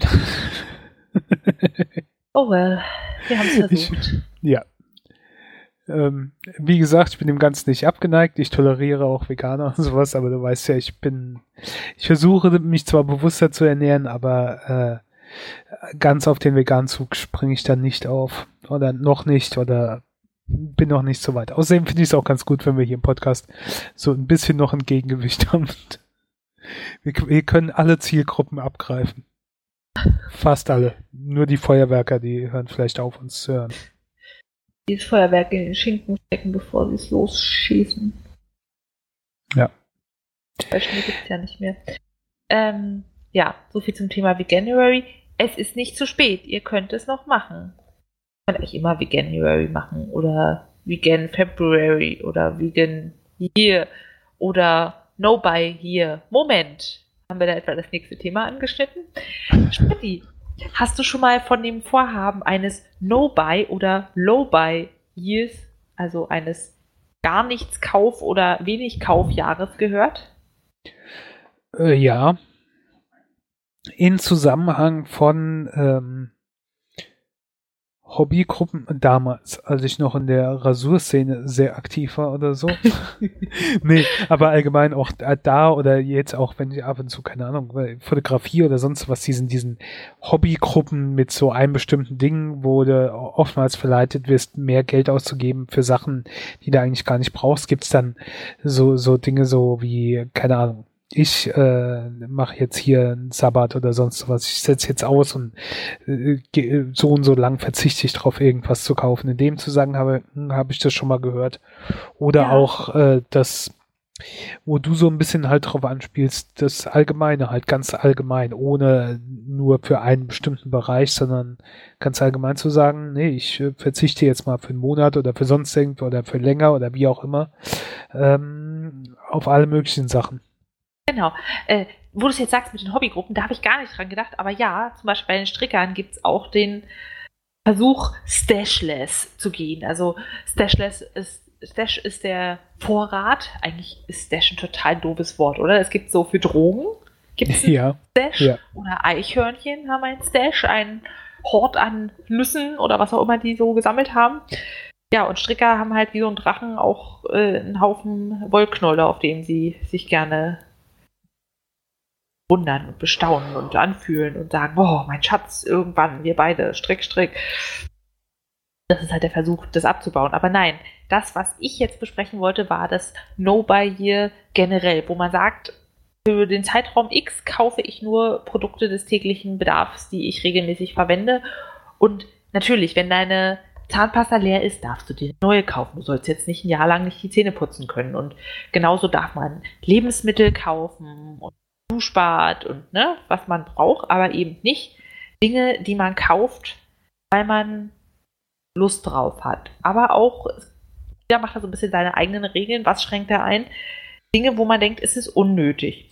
oh well, wir haben es versucht. Ich, ja, ähm, wie gesagt, ich bin dem Ganzen nicht abgeneigt. Ich toleriere auch Veganer und sowas, aber du weißt ja, ich bin, ich versuche mich zwar bewusster zu ernähren, aber äh, ganz auf den veganen Zug springe ich dann nicht auf. Oder noch nicht, oder bin noch nicht so weit. Außerdem finde ich es auch ganz gut, wenn wir hier im Podcast so ein bisschen noch ein Gegengewicht haben. Wir, wir können alle Zielgruppen abgreifen. Fast alle. Nur die Feuerwerker, die hören vielleicht auf, uns zu hören dieses Feuerwerk in den Schinken stecken, bevor sie es losschießen. Ja. Beispiel gibt es ja nicht mehr. Ähm, ja, so viel zum Thema Veganuary. Es ist nicht zu spät, ihr könnt es noch machen. Ihr könnt euch immer Veganuary machen oder Vegan February oder Vegan Year oder No Buy Year. Moment, haben wir da etwa das nächste Thema angeschnitten? Spatti, Hast du schon mal von dem Vorhaben eines No-Buy oder Low-Buy Years, also eines gar nichts Kauf- oder wenig Kaufjahres gehört? Äh, ja. In Zusammenhang von ähm, Hobbygruppen damals, als ich noch in der Rasurszene sehr aktiv war oder so. nee, aber allgemein auch da oder jetzt auch, wenn ich ab und zu, keine Ahnung, Fotografie oder sonst was, diesen, diesen Hobbygruppen mit so einem bestimmten Ding, wo du oftmals verleitet wirst, mehr Geld auszugeben für Sachen, die du eigentlich gar nicht brauchst, gibt's dann so, so Dinge so wie, keine Ahnung, ich äh, mache jetzt hier einen Sabbat oder sonst was, ich setze jetzt aus und äh, so und so lang verzichte ich darauf, irgendwas zu kaufen. In dem Zusammenhang habe, hm, habe ich das schon mal gehört. Oder ja. auch äh, das, wo du so ein bisschen halt drauf anspielst, das Allgemeine, halt ganz allgemein, ohne nur für einen bestimmten Bereich, sondern ganz allgemein zu sagen, nee, ich äh, verzichte jetzt mal für einen Monat oder für sonst irgendwo oder für länger oder wie auch immer ähm, auf alle möglichen Sachen. Genau. Äh, wo du es jetzt sagst mit den Hobbygruppen, da habe ich gar nicht dran gedacht. Aber ja, zum Beispiel bei den Strickern gibt es auch den Versuch, Stashless zu gehen. Also Stashless ist, Stash ist der Vorrat. Eigentlich ist Stash ein total doofes Wort, oder? Es gibt so für Drogen, gibt es ja. Stash ja. oder Eichhörnchen haben einen Stash, einen Hort an Nüssen oder was auch immer die so gesammelt haben. Ja, und Stricker haben halt wie so ein Drachen auch äh, einen Haufen Wollknolle, auf denen sie sich gerne wundern und bestaunen und anfühlen und sagen, boah, mein Schatz, irgendwann, wir beide, Strick, Strick. Das ist halt der Versuch, das abzubauen. Aber nein, das, was ich jetzt besprechen wollte, war das No-Buy-Year generell, wo man sagt, für den Zeitraum X kaufe ich nur Produkte des täglichen Bedarfs, die ich regelmäßig verwende. Und natürlich, wenn deine Zahnpasta leer ist, darfst du dir neue kaufen. Du sollst jetzt nicht ein Jahr lang nicht die Zähne putzen können. Und genauso darf man Lebensmittel kaufen und Duschbad und ne, was man braucht, aber eben nicht Dinge, die man kauft, weil man Lust drauf hat. Aber auch, jeder macht da so ein bisschen seine eigenen Regeln. Was schränkt er ein? Dinge, wo man denkt, es ist unnötig.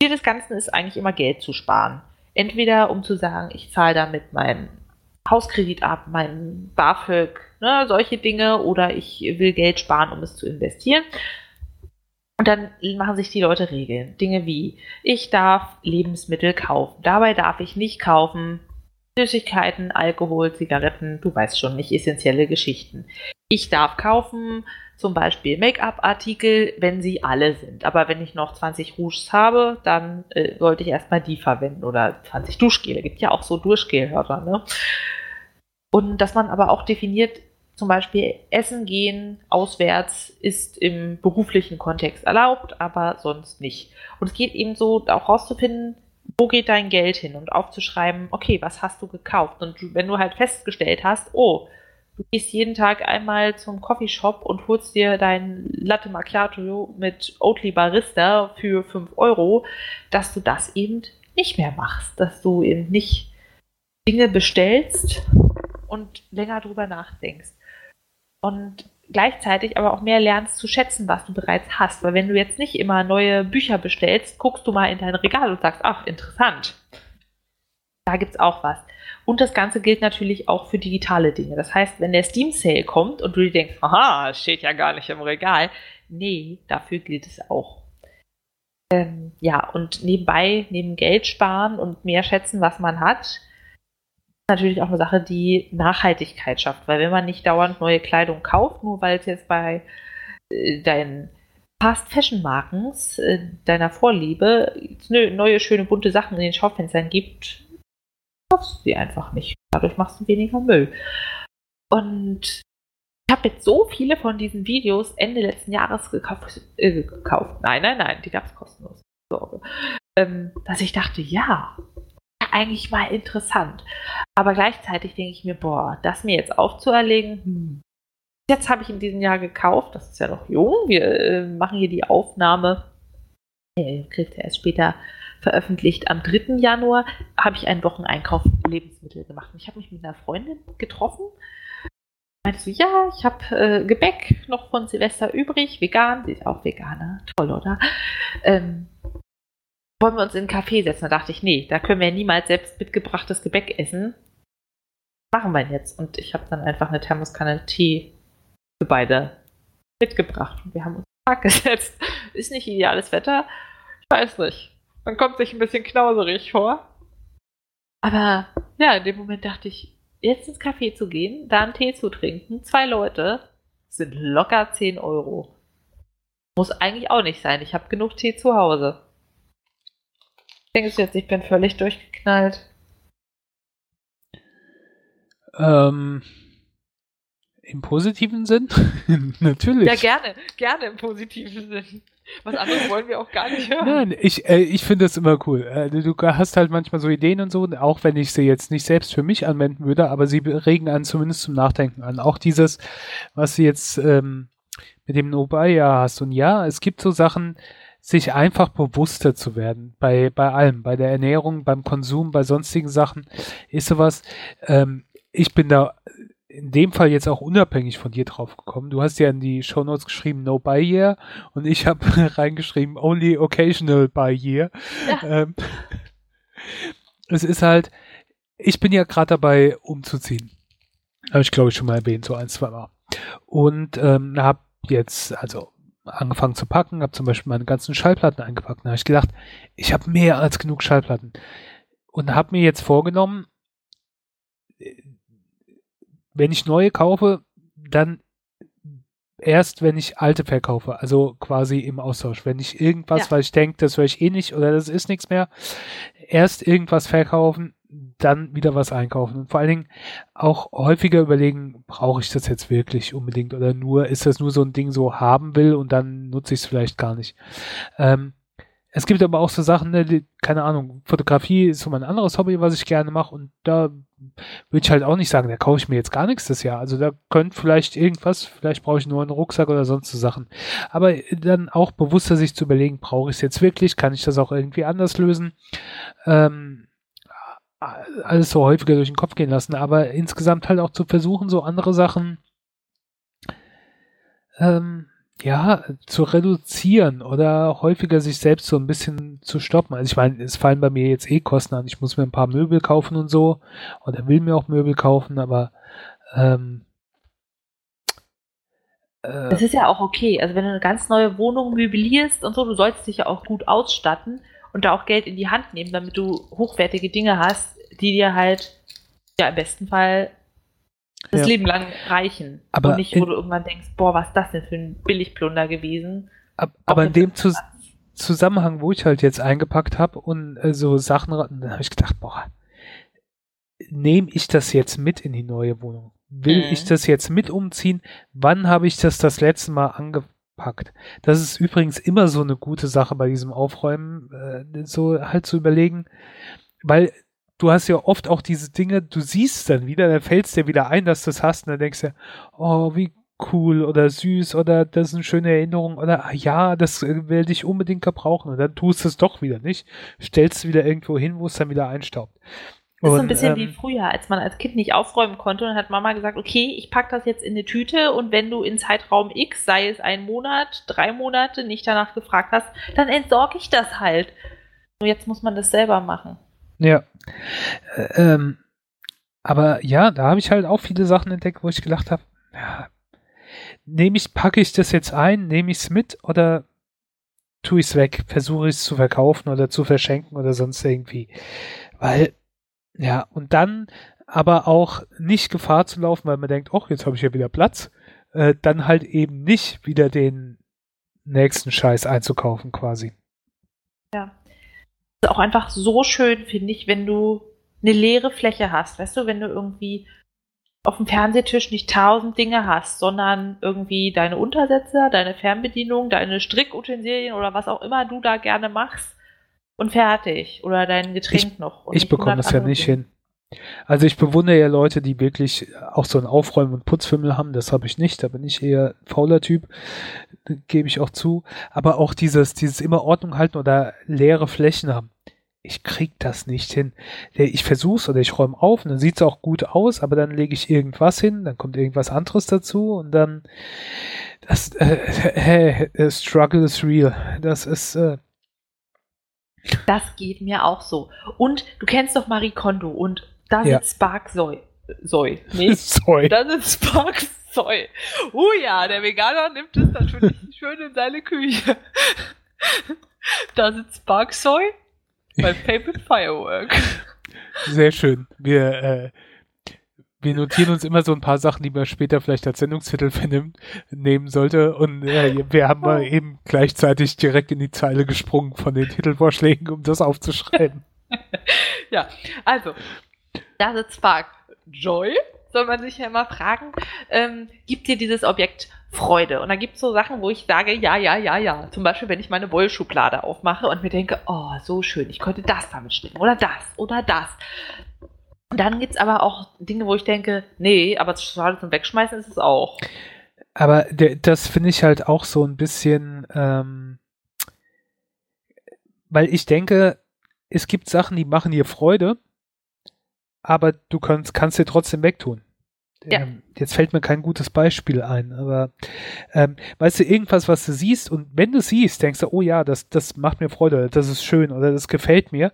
Ziel des Ganzen ist eigentlich immer Geld zu sparen. Entweder um zu sagen, ich zahle damit meinen Hauskredit ab, meinen BAföG, ne, solche Dinge, oder ich will Geld sparen, um es zu investieren. Und dann machen sich die Leute Regeln. Dinge wie, ich darf Lebensmittel kaufen. Dabei darf ich nicht kaufen Süßigkeiten, Alkohol, Zigaretten, du weißt schon, nicht essentielle Geschichten. Ich darf kaufen zum Beispiel Make-up-Artikel, wenn sie alle sind. Aber wenn ich noch 20 Rouges habe, dann äh, sollte ich erstmal die verwenden oder 20 Duschgele. Gibt ja auch so Duschgelhörner, ne? Und dass man aber auch definiert, zum Beispiel Essen gehen auswärts ist im beruflichen Kontext erlaubt, aber sonst nicht. Und es geht eben so, auch rauszufinden, wo geht dein Geld hin und aufzuschreiben, okay, was hast du gekauft? Und wenn du halt festgestellt hast, oh, du gehst jeden Tag einmal zum Coffeeshop und holst dir dein Latte Macchiato mit Oatly Barista für 5 Euro, dass du das eben nicht mehr machst, dass du eben nicht Dinge bestellst und länger drüber nachdenkst. Und gleichzeitig aber auch mehr lernst zu schätzen, was du bereits hast. Weil wenn du jetzt nicht immer neue Bücher bestellst, guckst du mal in dein Regal und sagst, ach, interessant. Da gibt es auch was. Und das Ganze gilt natürlich auch für digitale Dinge. Das heißt, wenn der Steam Sale kommt und du dir denkst, aha, steht ja gar nicht im Regal. Nee, dafür gilt es auch. Ähm, ja, und nebenbei, neben Geld sparen und mehr schätzen, was man hat, natürlich auch eine Sache, die Nachhaltigkeit schafft. Weil wenn man nicht dauernd neue Kleidung kauft, nur weil es jetzt bei äh, deinen Fast Fashion Markens äh, deiner Vorliebe neue, schöne, bunte Sachen in den Schaufenstern gibt, kaufst du sie einfach nicht. Dadurch machst du weniger Müll. Und ich habe jetzt so viele von diesen Videos Ende letzten Jahres gekauft. Äh, gekauft. Nein, nein, nein, die gab es kostenlos. Sorge. Ähm, dass ich dachte, ja, eigentlich mal interessant. Aber gleichzeitig denke ich mir, boah, das mir jetzt aufzuerlegen, hm. Jetzt habe ich in diesem Jahr gekauft, das ist ja noch jung, wir äh, machen hier die Aufnahme, äh, kriegt er erst später veröffentlicht. Am 3. Januar habe ich einen Wocheneinkauf Lebensmittel gemacht. Ich habe mich mit einer Freundin getroffen. Meinte so, ja, ich habe äh, Gebäck noch von Silvester übrig, vegan, sie ist auch Veganer, toll, oder? Ähm, wollen wir uns in einen Café setzen? Da dachte ich, nee, da können wir niemals selbst mitgebrachtes Gebäck essen. Machen wir jetzt. Und ich habe dann einfach eine Thermoskanne Tee für beide mitgebracht. Und wir haben uns Tag gesetzt. Ist nicht ideales Wetter. Ich weiß nicht. Man kommt sich ein bisschen knauserig vor. Aber ja, in dem Moment dachte ich, jetzt ins Café zu gehen, da einen Tee zu trinken, zwei Leute, sind locker 10 Euro. Muss eigentlich auch nicht sein. Ich habe genug Tee zu Hause. Denkst du jetzt, ich bin völlig durchgeknallt? Ähm, Im positiven Sinn? Natürlich. Ja, gerne. Gerne im positiven Sinn. Was anderes wollen wir auch gar nicht hören. Nein, ich, äh, ich finde das immer cool. Äh, du hast halt manchmal so Ideen und so, auch wenn ich sie jetzt nicht selbst für mich anwenden würde, aber sie regen einen zumindest zum Nachdenken an. Auch dieses, was du jetzt ähm, mit dem Nobaya hast. Und ja, es gibt so Sachen, sich einfach bewusster zu werden bei, bei allem, bei der Ernährung, beim Konsum, bei sonstigen Sachen, ist sowas, ähm, ich bin da in dem Fall jetzt auch unabhängig von dir drauf gekommen. Du hast ja in die Show Notes geschrieben No Buy Year und ich habe reingeschrieben Only Occasional Buy Year. Ja. Ähm, es ist halt, ich bin ja gerade dabei umzuziehen. Habe ich glaube ich schon mal erwähnt, so ein, zwei Mal. Und ähm, habe jetzt, also angefangen zu packen, habe zum Beispiel meine ganzen Schallplatten eingepackt. Da habe ich gedacht, ich habe mehr als genug Schallplatten. Und habe mir jetzt vorgenommen, wenn ich neue kaufe, dann erst, wenn ich alte verkaufe, also quasi im Austausch. Wenn ich irgendwas, ja. weil ich denke, das höre ich eh nicht oder das ist nichts mehr, erst irgendwas verkaufen, dann wieder was einkaufen. Und vor allen Dingen auch häufiger überlegen, brauche ich das jetzt wirklich unbedingt oder nur, ist das nur so ein Ding so haben will und dann nutze ich es vielleicht gar nicht. Ähm, es gibt aber auch so Sachen, ne, die, keine Ahnung, Fotografie ist so mein anderes Hobby, was ich gerne mache und da würde ich halt auch nicht sagen, da kaufe ich mir jetzt gar nichts das Jahr. Also da könnte vielleicht irgendwas, vielleicht brauche ich nur einen Rucksack oder sonst so Sachen. Aber dann auch bewusster sich zu überlegen, brauche ich es jetzt wirklich, kann ich das auch irgendwie anders lösen? Ähm, alles so häufiger durch den Kopf gehen lassen, aber insgesamt halt auch zu versuchen, so andere Sachen ähm, ja, zu reduzieren oder häufiger sich selbst so ein bisschen zu stoppen. Also ich meine, es fallen bei mir jetzt eh Kosten an. Ich muss mir ein paar Möbel kaufen und so. Oder will mir auch Möbel kaufen, aber ähm, äh, das ist ja auch okay. Also wenn du eine ganz neue Wohnung möblierst und so, du sollst dich ja auch gut ausstatten und da auch Geld in die Hand nehmen, damit du hochwertige Dinge hast, die dir halt ja im besten Fall das ja. Leben lang reichen. Aber und nicht, wo du irgendwann denkst, boah, was ist das denn für ein Billigplunder gewesen? Ab, aber in dem Zus Zusammenhang, wo ich halt jetzt eingepackt habe und äh, so Sachen, dann habe ich gedacht, boah, nehme ich das jetzt mit in die neue Wohnung? Will mhm. ich das jetzt mit umziehen? Wann habe ich das das letzte Mal angepackt? Das ist übrigens immer so eine gute Sache bei diesem Aufräumen, äh, so halt zu überlegen, weil du hast ja oft auch diese Dinge, du siehst dann wieder, dann fällt es dir wieder ein, dass du es hast und dann denkst du, oh, wie cool oder süß oder das ist eine schöne Erinnerung oder ah, ja, das äh, will ich unbedingt gebrauchen und dann tust du es doch wieder nicht, stellst es wieder irgendwo hin, wo es dann wieder einstaubt. Das ist so ein bisschen ähm, wie früher, als man als Kind nicht aufräumen konnte und hat Mama gesagt, okay, ich packe das jetzt in eine Tüte und wenn du in Zeitraum X, sei es ein Monat, drei Monate, nicht danach gefragt hast, dann entsorge ich das halt. Und jetzt muss man das selber machen. Ja. Ähm, aber ja, da habe ich halt auch viele Sachen entdeckt, wo ich gedacht habe, ja, nehme ich, packe ich das jetzt ein, nehme ich es mit oder tue ich es weg, versuche ich es zu verkaufen oder zu verschenken oder sonst irgendwie. Weil, ja, und dann aber auch nicht Gefahr zu laufen, weil man denkt, ach, jetzt habe ich ja wieder Platz, äh, dann halt eben nicht wieder den nächsten Scheiß einzukaufen quasi. Ja. Auch einfach so schön, finde ich, wenn du eine leere Fläche hast, weißt du, wenn du irgendwie auf dem Fernsehtisch nicht tausend Dinge hast, sondern irgendwie deine Untersetzer, deine Fernbedienung, deine Strickutensilien oder was auch immer du da gerne machst und fertig. Oder dein Getränk ich, noch. ich bekomme das ja nicht hin. Also ich bewundere ja Leute, die wirklich auch so einen Aufräumen- und Putzfimmel haben. Das habe ich nicht. Da bin ich eher fauler Typ, gebe ich auch zu. Aber auch dieses, dieses immer Ordnung halten oder leere Flächen haben ich krieg das nicht hin. Ich versuch's oder ich räume auf und dann sieht's auch gut aus, aber dann lege ich irgendwas hin, dann kommt irgendwas anderes dazu und dann das äh, hey, Struggle is real. Das ist äh, das geht mir auch so. Und du kennst doch Marie Kondo und da ja. sitzt Spark Soy. Soy. Nee, Soy. Da sitzt Spark Soy. Oh ja, der Veganer nimmt es natürlich schön in seine Küche. Da sitzt Spark Soy bei Favorite Firework. Sehr schön. Wir, äh, wir notieren uns immer so ein paar Sachen, die man später vielleicht als Sendungstitel nehmen sollte. Und äh, wir haben mal eben gleichzeitig direkt in die Zeile gesprungen von den Titelvorschlägen, um das aufzuschreiben. ja, also, da sitzt Spark Joy, soll man sich ja immer fragen, ähm, gibt dir dieses Objekt Freude. Und da gibt es so Sachen, wo ich sage, ja, ja, ja, ja. Zum Beispiel, wenn ich meine Wollschublade aufmache und mir denke, oh, so schön, ich könnte das damit schnippen oder das oder das. Und dann gibt es aber auch Dinge, wo ich denke, nee, aber schade zum Wegschmeißen ist es auch. Aber das finde ich halt auch so ein bisschen, ähm, weil ich denke, es gibt Sachen, die machen dir Freude, aber du kannst, kannst dir trotzdem wegtun. Ja. Ähm, jetzt fällt mir kein gutes Beispiel ein, aber ähm, weißt du, irgendwas, was du siehst und wenn du siehst, denkst du, oh ja, das, das macht mir Freude, das ist schön oder das gefällt mir,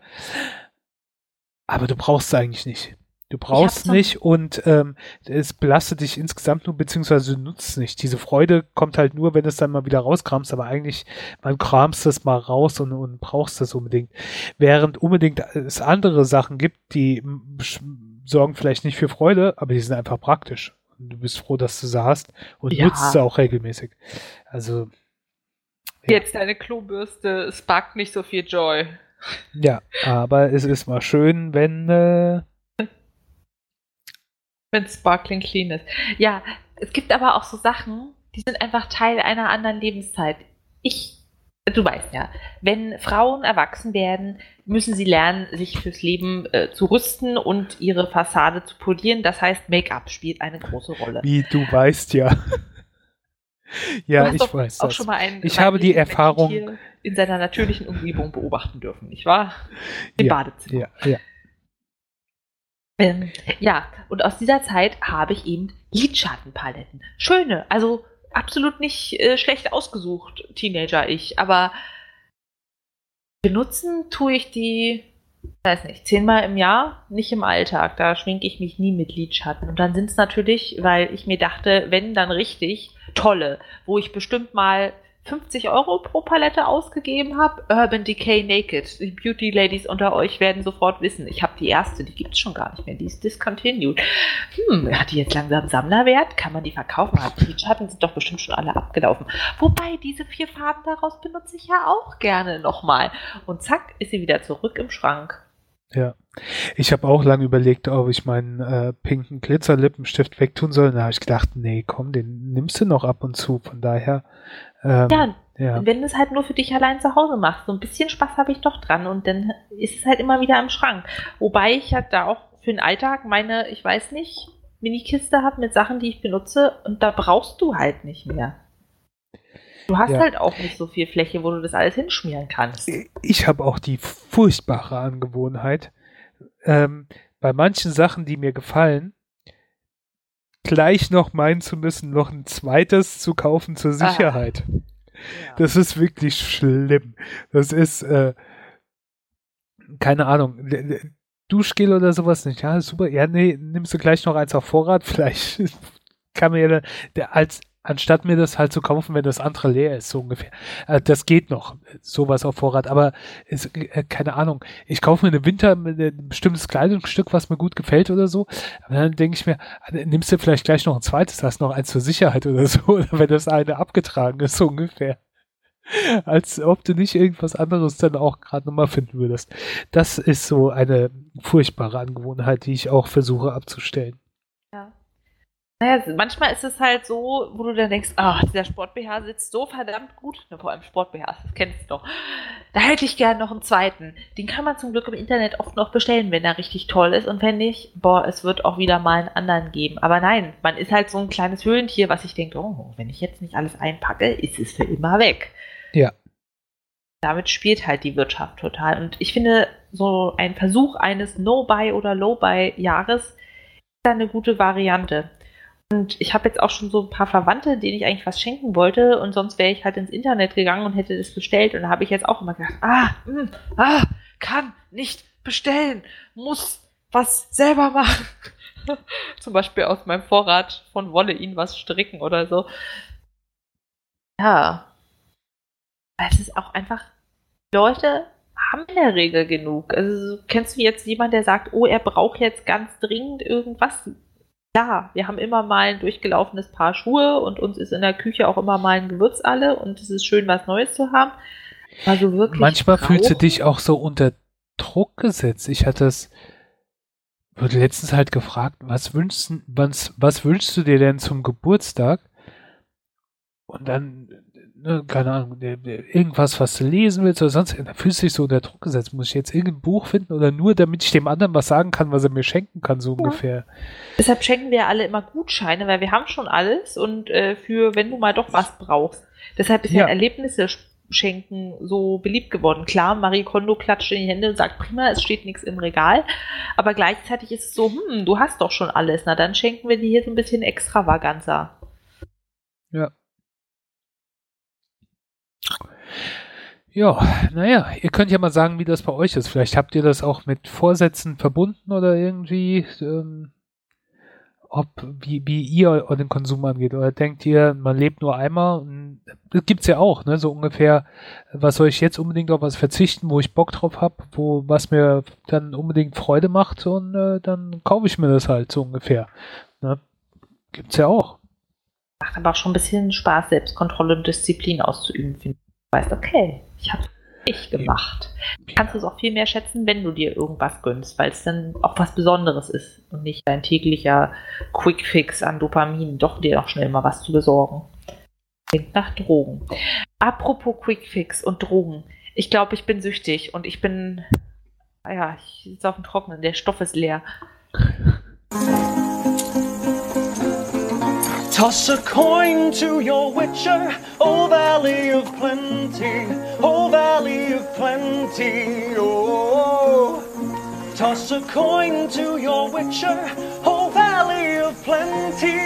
aber du brauchst es eigentlich nicht. Du brauchst nicht und ähm, es belastet dich insgesamt nur, beziehungsweise du nutzt es nicht. Diese Freude kommt halt nur, wenn du es dann mal wieder rauskramst, aber eigentlich, man kramst es mal raus und, und brauchst es unbedingt. Während unbedingt es andere Sachen gibt, die sorgen vielleicht nicht für Freude, aber die sind einfach praktisch. Und du bist froh, dass du sie hast und ja. nutzt sie auch regelmäßig. Also. Ja. Jetzt deine Klobürste sparkt nicht so viel Joy. Ja, aber es ist mal schön, wenn. Äh, wenn Sparkling clean ist. Ja, es gibt aber auch so Sachen, die sind einfach Teil einer anderen Lebenszeit. Ich du weißt ja, wenn Frauen erwachsen werden, müssen sie lernen, sich fürs Leben äh, zu rüsten und ihre Fassade zu polieren. Das heißt, Make-up spielt eine große Rolle. Wie du weißt ja. ja, ich weiß auch das. Schon mal einen ich habe die Erfahrung in seiner natürlichen Umgebung beobachten dürfen, nicht wahr? Im ja, Badezimmer. Ja, ja. Ähm, ja, und aus dieser Zeit habe ich eben Lidschattenpaletten. Schöne, also absolut nicht äh, schlecht ausgesucht, Teenager ich, aber benutzen tue ich die, weiß nicht, zehnmal im Jahr, nicht im Alltag. Da schminke ich mich nie mit Lidschatten. Und dann sind es natürlich, weil ich mir dachte, wenn dann richtig, tolle, wo ich bestimmt mal 50 Euro pro Palette ausgegeben habe. Urban Decay Naked. Die Beauty Ladies unter euch werden sofort wissen. Ich habe die erste, die gibt es schon gar nicht mehr. Die ist discontinued. Hm, hat die jetzt langsam Sammlerwert? Kann man die verkaufen? Die Schatten sind doch bestimmt schon alle abgelaufen. Wobei, diese vier Farben daraus benutze ich ja auch gerne nochmal. Und zack, ist sie wieder zurück im Schrank. Ja. Ich habe auch lange überlegt, ob ich meinen äh, pinken Glitzerlippenstift wegtun soll. Da habe ich gedacht, nee, komm, den nimmst du noch ab und zu. Von daher. Ähm, ja, ja, wenn du es halt nur für dich allein zu Hause machst. So ein bisschen Spaß habe ich doch dran und dann ist es halt immer wieder im Schrank. Wobei ich halt da auch für den Alltag meine, ich weiß nicht, Minikiste habe mit Sachen, die ich benutze und da brauchst du halt nicht mehr. Du hast ja. halt auch nicht so viel Fläche, wo du das alles hinschmieren kannst. Ich habe auch die furchtbare Angewohnheit, ähm, bei manchen Sachen, die mir gefallen, gleich noch meinen zu müssen, noch ein zweites zu kaufen zur Sicherheit. Ja. Das ist wirklich schlimm. Das ist, äh, keine Ahnung, Duschgel oder sowas nicht. Ja, super. Ja, nee, nimmst du gleich noch eins auf Vorrat. Vielleicht kann man ja der, als anstatt mir das halt zu kaufen, wenn das andere leer ist, so ungefähr. Äh, das geht noch, sowas auf Vorrat, aber ist, äh, keine Ahnung. Ich kaufe mir im Winter ein bestimmtes Kleidungsstück, was mir gut gefällt oder so. Aber dann denke ich mir, äh, nimmst du vielleicht gleich noch ein zweites, hast noch eins zur Sicherheit oder so, oder wenn das eine abgetragen ist, so ungefähr. Als ob du nicht irgendwas anderes dann auch gerade nochmal finden würdest. Das ist so eine furchtbare Angewohnheit, die ich auch versuche abzustellen. Naja, manchmal ist es halt so, wo du dann denkst, ach, dieser Sport-BH sitzt so verdammt gut. Na, vor allem Sport-BH, das kennst du doch. Da hätte ich gern noch einen zweiten. Den kann man zum Glück im Internet oft noch bestellen, wenn er richtig toll ist. Und wenn nicht, boah, es wird auch wieder mal einen anderen geben. Aber nein, man ist halt so ein kleines Höhlentier, was ich denke, oh, wenn ich jetzt nicht alles einpacke, ist es für immer weg. Ja. Damit spielt halt die Wirtschaft total. Und ich finde, so ein Versuch eines No-Buy- oder Low-Buy-Jahres ist eine gute Variante. Und ich habe jetzt auch schon so ein paar Verwandte, denen ich eigentlich was schenken wollte und sonst wäre ich halt ins Internet gegangen und hätte das bestellt und da habe ich jetzt auch immer gedacht, ah, mh, hm, ah, kann nicht bestellen, muss was selber machen. Zum Beispiel aus meinem Vorrat von Wolle ihn was stricken oder so. Ja. Es ist auch einfach, Leute haben in der Regel genug. Also kennst du jetzt jemanden, der sagt, oh, er braucht jetzt ganz dringend irgendwas? Ja, wir haben immer mal ein durchgelaufenes Paar Schuhe und uns ist in der Küche auch immer mal ein Gewürz alle und es ist schön, was Neues zu haben. Also wirklich. Manchmal brauchen. fühlst du dich auch so unter Druck gesetzt. Ich hatte es, wurde letztens halt gefragt, was wünschst, was, was wünschst du dir denn zum Geburtstag? Und dann ne, keine Ahnung, irgendwas, was du lesen willst oder sonst, da fühlst du dich so unter Druck gesetzt. Muss ich jetzt irgendein Buch finden oder nur, damit ich dem anderen was sagen kann, was er mir schenken kann, so ja. ungefähr. Deshalb schenken wir alle immer Gutscheine, weil wir haben schon alles und äh, für, wenn du mal doch was brauchst. Deshalb ist ja, ja Erlebnisse schenken so beliebt geworden. Klar, Marie Kondo klatscht in die Hände und sagt, prima, es steht nichts im Regal. Aber gleichzeitig ist es so, hm, du hast doch schon alles. Na, dann schenken wir dir hier so ein bisschen extravaganza. Ja. Ja, naja, ihr könnt ja mal sagen, wie das bei euch ist. Vielleicht habt ihr das auch mit Vorsätzen verbunden oder irgendwie, ähm, ob, wie, wie ihr den Konsum angeht. Oder denkt ihr, man lebt nur einmal? Das gibt's ja auch, ne? So ungefähr, was soll ich jetzt unbedingt auf was verzichten, wo ich Bock drauf hab, wo was mir dann unbedingt Freude macht und äh, dann kaufe ich mir das halt so ungefähr. Ne? Gibt's ja auch. Macht aber auch schon ein bisschen Spaß, Selbstkontrolle und Disziplin auszuüben, finde ich. Du weißt, okay, ich habe ich gemacht. Ja. Kannst du es auch viel mehr schätzen, wenn du dir irgendwas gönnst, weil es dann auch was Besonderes ist und nicht dein täglicher Quickfix an Dopamin, doch dir auch schnell mal was zu besorgen. Klingt nach Drogen. Apropos Quickfix und Drogen. Ich glaube, ich bin süchtig und ich bin, ja, ich sitze auf dem Trockenen, der Stoff ist leer. Toss a coin to your witcher, O Valley of Plenty, O Valley of Plenty, oh. Toss a coin to your witcher, O Valley of Plenty.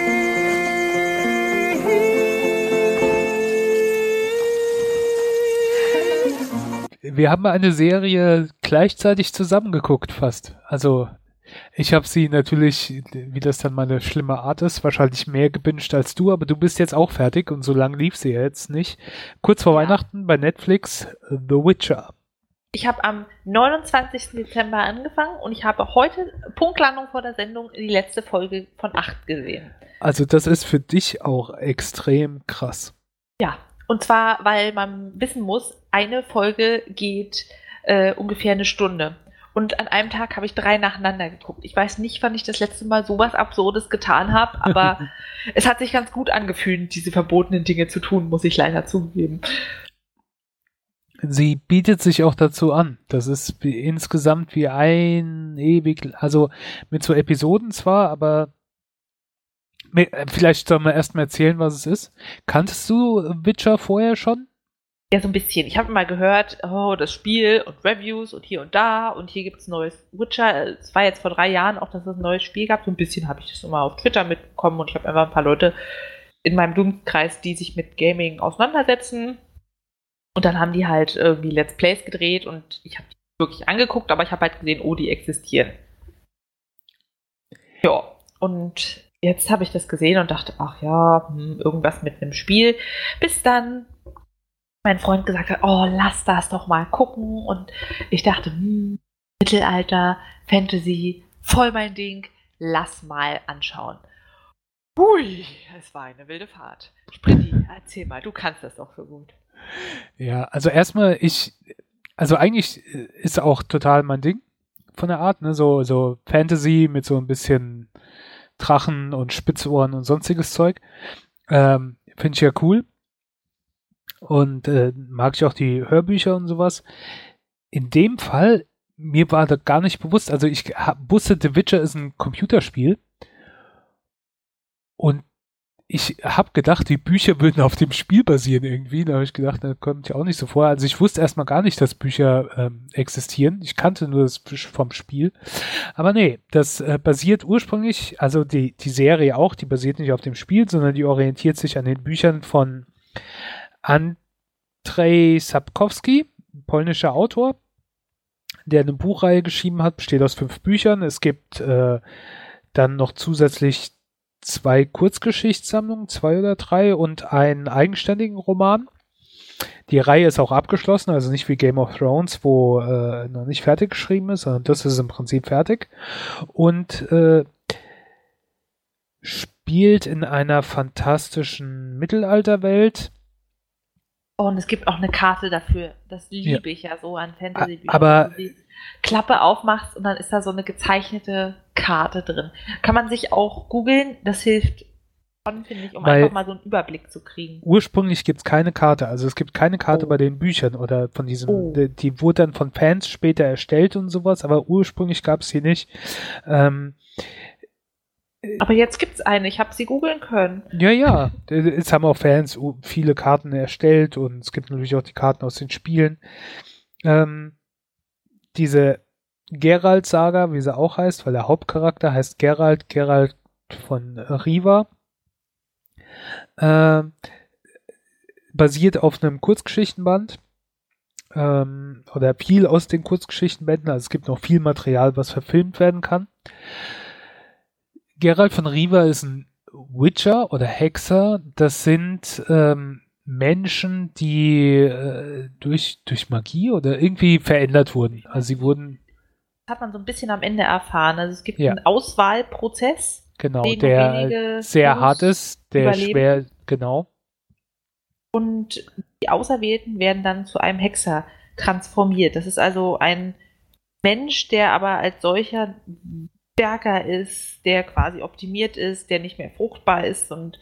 Wir haben eine Serie gleichzeitig zusammengeguckt, fast. Also Ich habe sie natürlich, wie das dann meine schlimme Art ist, wahrscheinlich mehr gebinged als du, aber du bist jetzt auch fertig und so lange lief sie jetzt nicht. Kurz vor ja. Weihnachten bei Netflix The Witcher. Ich habe am 29. Dezember angefangen und ich habe heute, Punktlandung vor der Sendung, die letzte Folge von 8 gesehen. Also das ist für dich auch extrem krass. Ja, und zwar, weil man wissen muss, eine Folge geht äh, ungefähr eine Stunde. Und an einem Tag habe ich drei nacheinander geguckt. Ich weiß nicht, wann ich das letzte Mal sowas Absurdes getan habe, aber es hat sich ganz gut angefühlt, diese verbotenen Dinge zu tun, muss ich leider zugeben. Sie bietet sich auch dazu an. Das ist wie, insgesamt wie ein ewig, also mit so Episoden zwar, aber vielleicht soll man erstmal erzählen, was es ist. Kanntest du Witcher vorher schon? Ja, so ein bisschen. Ich habe mal gehört, oh, das Spiel und Reviews und hier und da und hier gibt es neues Witcher. Es war jetzt vor drei Jahren auch, dass es ein neues Spiel gab. So ein bisschen habe ich das immer auf Twitter mitbekommen und ich habe einfach ein paar Leute in meinem Dunstkreis, die sich mit Gaming auseinandersetzen. Und dann haben die halt irgendwie Let's Plays gedreht und ich habe die wirklich angeguckt, aber ich habe halt gesehen, oh, die existieren. Ja, und jetzt habe ich das gesehen und dachte, ach ja, hm, irgendwas mit einem Spiel. Bis dann mein Freund gesagt hat, oh, lass das doch mal gucken. Und ich dachte, hm, Mittelalter, Fantasy, voll mein Ding, lass mal anschauen. Hui, es war eine wilde Fahrt. Spritti, erzähl mal, du kannst das doch so gut. Ja, also erstmal, ich, also eigentlich ist auch total mein Ding von der Art, ne? So, so Fantasy mit so ein bisschen Drachen und Spitzohren und sonstiges Zeug. Ähm, Finde ich ja cool und äh, mag ich auch die Hörbücher und sowas. In dem Fall, mir war da gar nicht bewusst, also ich wusste, The Witcher ist ein Computerspiel und ich habe gedacht, die Bücher würden auf dem Spiel basieren irgendwie. Da habe ich gedacht, da kommt ja auch nicht so vor. Also ich wusste erstmal gar nicht, dass Bücher ähm, existieren. Ich kannte nur das vom Spiel. Aber nee, das äh, basiert ursprünglich, also die, die Serie auch, die basiert nicht auf dem Spiel, sondern die orientiert sich an den Büchern von Andrzej Sapkowski, polnischer Autor, der eine Buchreihe geschrieben hat, besteht aus fünf Büchern. Es gibt äh, dann noch zusätzlich zwei Kurzgeschichtssammlungen, zwei oder drei und einen eigenständigen Roman. Die Reihe ist auch abgeschlossen, also nicht wie Game of Thrones, wo äh, noch nicht fertig geschrieben ist, sondern das ist im Prinzip fertig. Und äh, spielt in einer fantastischen Mittelalterwelt. Und es gibt auch eine Karte dafür. Das liebe ja. ich ja so an Fantasy-Büchern. Aber die Klappe aufmachst und dann ist da so eine gezeichnete Karte drin. Kann man sich auch googeln. Das hilft schon, finde ich, um einfach mal so einen Überblick zu kriegen. Ursprünglich gibt es keine Karte. Also es gibt keine Karte oh. bei den Büchern oder von diesem. Oh. Die, die, wurde dann von Fans später erstellt und sowas, aber ursprünglich gab es sie nicht. Ähm, aber jetzt gibt es eine, ich habe sie googeln können. Ja, ja. Jetzt haben auch Fans viele Karten erstellt und es gibt natürlich auch die Karten aus den Spielen. Ähm, diese Geralt-Saga, wie sie auch heißt, weil der Hauptcharakter heißt Geralt, Geralt von Riva, äh, basiert auf einem Kurzgeschichtenband ähm, oder viel aus den Kurzgeschichtenbänden. Also es gibt noch viel Material, was verfilmt werden kann. Geralt von Riva ist ein Witcher oder Hexer. Das sind ähm, Menschen, die äh, durch, durch Magie oder irgendwie verändert wurden. Also sie wurden. Das hat man so ein bisschen am Ende erfahren. Also es gibt ja. einen Auswahlprozess. Genau, der sehr hart ist, der überleben. schwer, genau. Und die Auserwählten werden dann zu einem Hexer transformiert. Das ist also ein Mensch, der aber als solcher stärker ist, der quasi optimiert ist, der nicht mehr fruchtbar ist und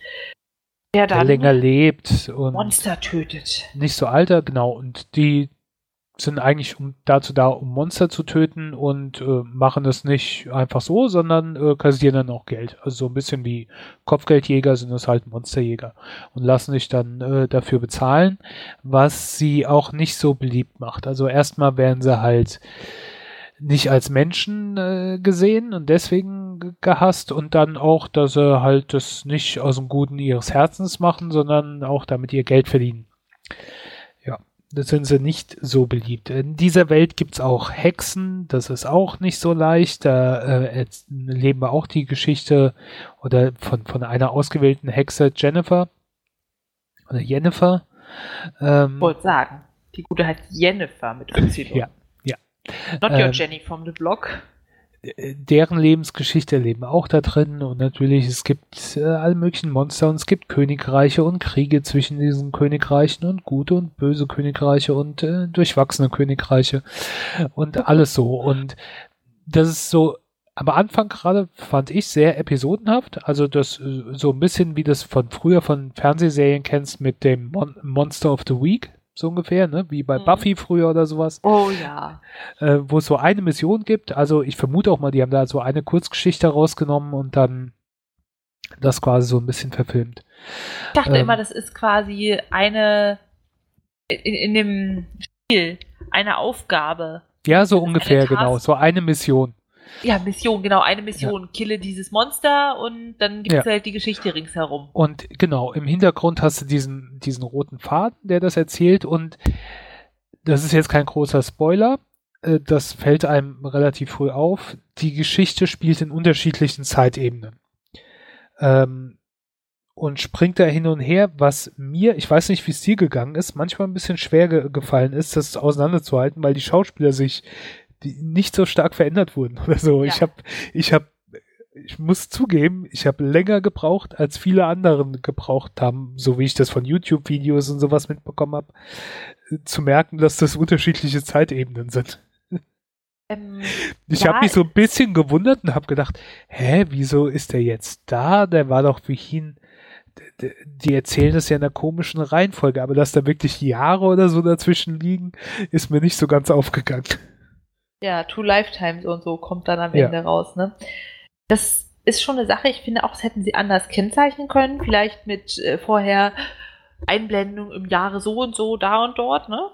der dann der länger lebt und Monster tötet. Nicht so alter, genau. Und die sind eigentlich um, dazu da, um Monster zu töten und äh, machen das nicht einfach so, sondern äh, kassieren dann auch Geld. Also so ein bisschen wie Kopfgeldjäger sind das halt Monsterjäger und lassen sich dann äh, dafür bezahlen, was sie auch nicht so beliebt macht. Also erstmal werden sie halt nicht als Menschen äh, gesehen und deswegen gehasst und dann auch, dass sie halt das nicht aus dem Guten ihres Herzens machen, sondern auch damit ihr Geld verdienen. Ja, Da sind sie nicht so beliebt. In dieser Welt gibt's auch Hexen, das ist auch nicht so leicht. Da äh, leben wir auch die Geschichte oder von, von einer ausgewählten Hexe Jennifer oder Jennifer. Ähm, wollte sagen, die gute heißt Jennifer mit Y. Ja. Not your ähm, Jenny from the block. deren Lebensgeschichte leben auch da drin und natürlich es gibt äh, alle möglichen Monster und es gibt Königreiche und Kriege zwischen diesen Königreichen und gute und böse Königreiche und äh, durchwachsene Königreiche und alles so und das ist so am Anfang gerade fand ich sehr episodenhaft, also das äh, so ein bisschen wie das von früher von Fernsehserien kennst mit dem Mon Monster of the Week so ungefähr, ne? wie bei mhm. Buffy früher oder sowas. Oh ja. Äh, wo es so eine Mission gibt. Also ich vermute auch mal, die haben da so eine Kurzgeschichte rausgenommen und dann das quasi so ein bisschen verfilmt. Ich dachte ähm, immer, das ist quasi eine in, in dem Spiel eine Aufgabe. Ja, so ungefähr, genau. So eine Mission. Ja, Mission, genau, eine Mission. Ja. Kille dieses Monster und dann gibt es ja. halt die Geschichte ringsherum. Und genau, im Hintergrund hast du diesen, diesen roten Faden, der das erzählt und das ist jetzt kein großer Spoiler. Äh, das fällt einem relativ früh auf. Die Geschichte spielt in unterschiedlichen Zeitebenen. Ähm, und springt da hin und her, was mir, ich weiß nicht, wie es dir gegangen ist, manchmal ein bisschen schwer ge gefallen ist, das auseinanderzuhalten, weil die Schauspieler sich die nicht so stark verändert wurden oder so. Ja. Ich habe, ich habe, ich muss zugeben, ich habe länger gebraucht, als viele anderen gebraucht haben, so wie ich das von YouTube-Videos und sowas mitbekommen habe, zu merken, dass das unterschiedliche Zeitebenen sind. Ähm, ich habe mich so ein bisschen gewundert und habe gedacht, hä, wieso ist der jetzt da? Der war doch wie ihn die erzählen das ja in einer komischen Reihenfolge, aber dass da wirklich Jahre oder so dazwischen liegen, ist mir nicht so ganz aufgegangen. Ja, Two Lifetimes und so kommt dann am Ende raus, ne? Das ist schon eine Sache, ich finde auch, das hätten sie anders kennzeichnen können, vielleicht mit äh, vorher Einblendung im Jahre so und so, da und dort, ne?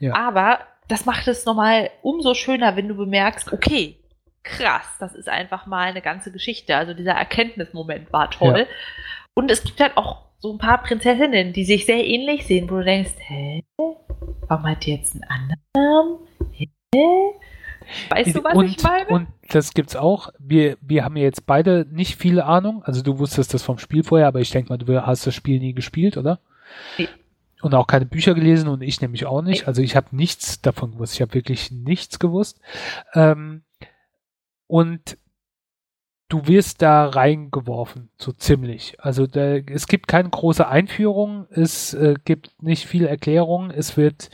Ja. Aber das macht es nochmal umso schöner, wenn du bemerkst, okay, krass, das ist einfach mal eine ganze Geschichte. Also dieser Erkenntnismoment war toll. Ja. Und es gibt halt auch so ein paar Prinzessinnen, die sich sehr ähnlich sehen, wo du denkst, hä? Warum hat die jetzt einen anderen Namen? Hä? Weißt du, was und, ich meine? Und das gibt's auch. Wir, wir haben ja jetzt beide nicht viel Ahnung. Also du wusstest das vom Spiel vorher, aber ich denke mal, du hast das Spiel nie gespielt, oder? Nee. Und auch keine Bücher gelesen und ich nämlich auch nicht. Nee. Also ich habe nichts davon gewusst. Ich habe wirklich nichts gewusst. Ähm, und du wirst da reingeworfen, so ziemlich. Also da, es gibt keine große Einführung, es äh, gibt nicht viel Erklärung, es wird,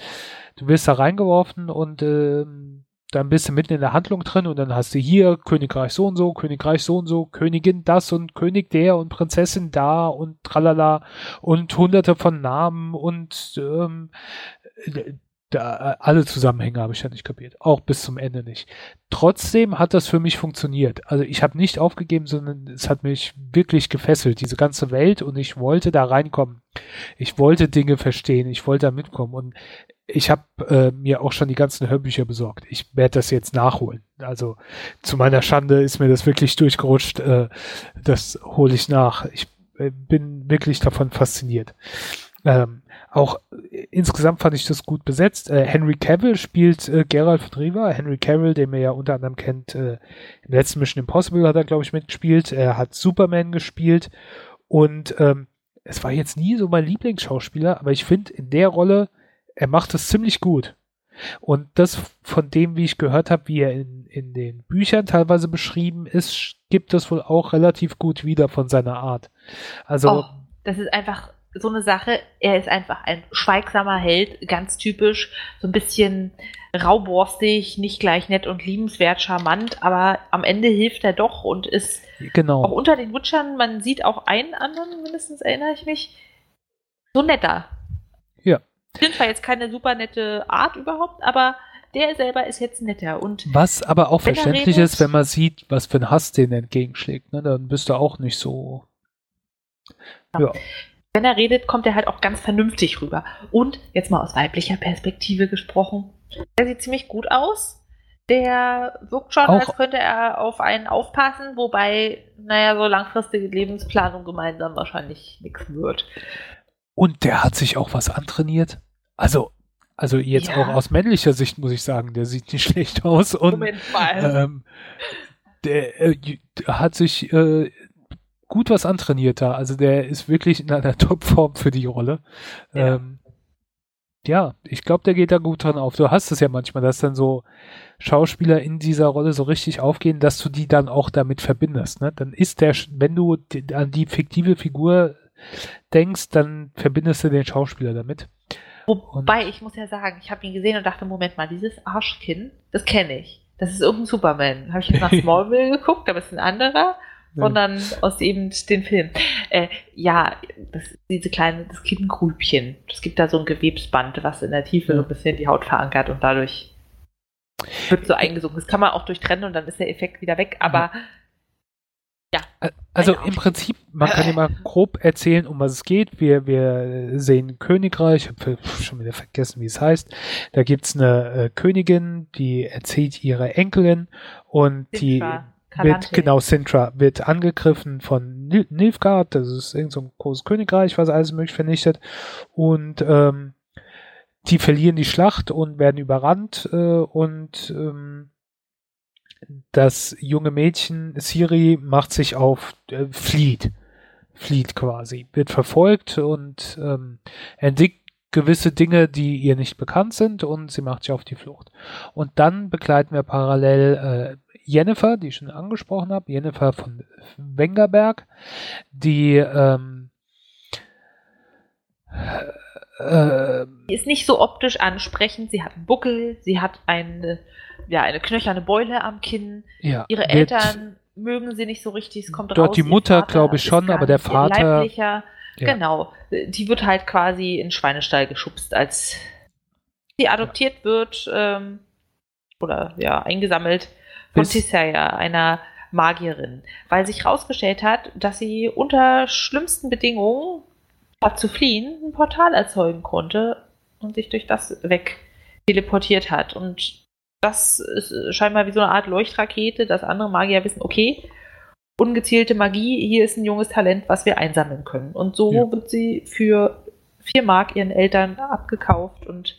du wirst da reingeworfen und ähm, dann bist du mitten in der Handlung drin und dann hast du hier Königreich so und so, Königreich so und so, Königin das und König der und Prinzessin da und tralala und hunderte von Namen und ähm, da, alle Zusammenhänge habe ich ja nicht kapiert. Auch bis zum Ende nicht. Trotzdem hat das für mich funktioniert. Also ich habe nicht aufgegeben, sondern es hat mich wirklich gefesselt, diese ganze Welt und ich wollte da reinkommen. Ich wollte Dinge verstehen, ich wollte da mitkommen und ich habe äh, mir auch schon die ganzen Hörbücher besorgt. Ich werde das jetzt nachholen. Also zu meiner Schande ist mir das wirklich durchgerutscht. Äh, das hole ich nach. Ich äh, bin wirklich davon fasziniert. Ähm, auch äh, insgesamt fand ich das gut besetzt. Äh, Henry Cavill spielt äh, Geralt von Riva. Henry Cavill, den man ja unter anderem kennt, äh, im letzten Mission Impossible hat er, glaube ich, mitgespielt. Er hat Superman gespielt und ähm, es war jetzt nie so mein Lieblingsschauspieler, aber ich finde in der Rolle er macht es ziemlich gut. Und das von dem, wie ich gehört habe, wie er in, in den Büchern teilweise beschrieben ist, gibt es wohl auch relativ gut wieder von seiner Art. Also. Oh, das ist einfach so eine Sache. Er ist einfach ein schweigsamer Held, ganz typisch, so ein bisschen rauborstig, nicht gleich nett und liebenswert, charmant, aber am Ende hilft er doch und ist genau. auch unter den Wutschern, man sieht auch einen anderen, mindestens erinnere ich mich, so netter. Ja. Sind zwar jetzt keine super nette Art überhaupt, aber der selber ist jetzt netter. Und was aber auch verständlich redet, ist, wenn man sieht, was für ein Hass den entgegenschlägt, ne? dann bist du auch nicht so. Ja. ja. Wenn er redet, kommt er halt auch ganz vernünftig rüber. Und jetzt mal aus weiblicher Perspektive gesprochen, der sieht ziemlich gut aus. Der wirkt schon, auch als könnte er auf einen aufpassen, wobei, naja, so langfristige Lebensplanung gemeinsam wahrscheinlich nichts wird. Und der hat sich auch was antrainiert. Also Also jetzt ja. auch aus männlicher Sicht muss ich sagen, der sieht nicht schlecht aus und Moment mal. Ähm, der äh, hat sich äh, gut was antrainiert da. Also der ist wirklich in einer Topform für die Rolle. Ja, ähm, ja ich glaube, der geht da gut dran auf. Du hast es ja manchmal, dass dann so Schauspieler in dieser Rolle so richtig aufgehen, dass du die dann auch damit verbindest. Ne? Dann ist der, wenn du an die fiktive Figur denkst, dann verbindest du den Schauspieler damit. Wobei, ich muss ja sagen, ich habe ihn gesehen und dachte, Moment mal, dieses Arschkinn, das kenne ich. Das ist irgendein Superman. Habe ich jetzt nach Smallville geguckt, aber es ist ein anderer. Sondern aus eben den Film. Äh, ja, das, diese kleine, das Kinngrübchen. Es gibt da so ein Gewebsband, was in der Tiefe so ein bisschen die Haut verankert und dadurch wird so eingesunken. Das kann man auch durchtrennen und dann ist der Effekt wieder weg, aber ja. Also im Prinzip, man kann ja mal grob erzählen, um was es geht. Wir, wir sehen Königreich, ich habe schon wieder vergessen, wie es heißt. Da gibt's eine äh, Königin, die erzählt ihre Enkelin und Sintra. die wird, genau, Sintra wird angegriffen von Nil Nilfgaard, das ist irgend so ein großes Königreich, was alles möglich vernichtet. Und ähm, die verlieren die Schlacht und werden überrannt äh, und ähm, das junge Mädchen Siri macht sich auf, äh, flieht, flieht quasi, wird verfolgt und ähm, entdeckt gewisse Dinge, die ihr nicht bekannt sind und sie macht sich auf die Flucht. Und dann begleiten wir parallel äh, Jennifer, die ich schon angesprochen habe, Jennifer von Wengerberg, die ähm, äh, ist nicht so optisch ansprechend. Sie hat einen Buckel, sie hat eine, ja, eine knöcherne Beule am Kinn. Ja, Ihre Eltern mögen sie nicht so richtig. Es kommt dort raus, die Mutter, glaube ich, schon, aber der Vater. Leiblicher. Ja. Genau. Die wird halt quasi in Schweinestall geschubst, als sie adoptiert ja. wird ähm, oder ja, eingesammelt von Tisaya, einer Magierin, weil sich herausgestellt hat, dass sie unter schlimmsten Bedingungen statt zu fliehen, ein Portal erzeugen konnte und sich durch das weg teleportiert hat. Und das ist scheinbar wie so eine Art Leuchtrakete, dass andere Magier wissen, okay, ungezielte Magie, hier ist ein junges Talent, was wir einsammeln können. Und so ja. wird sie für vier Mark ihren Eltern abgekauft und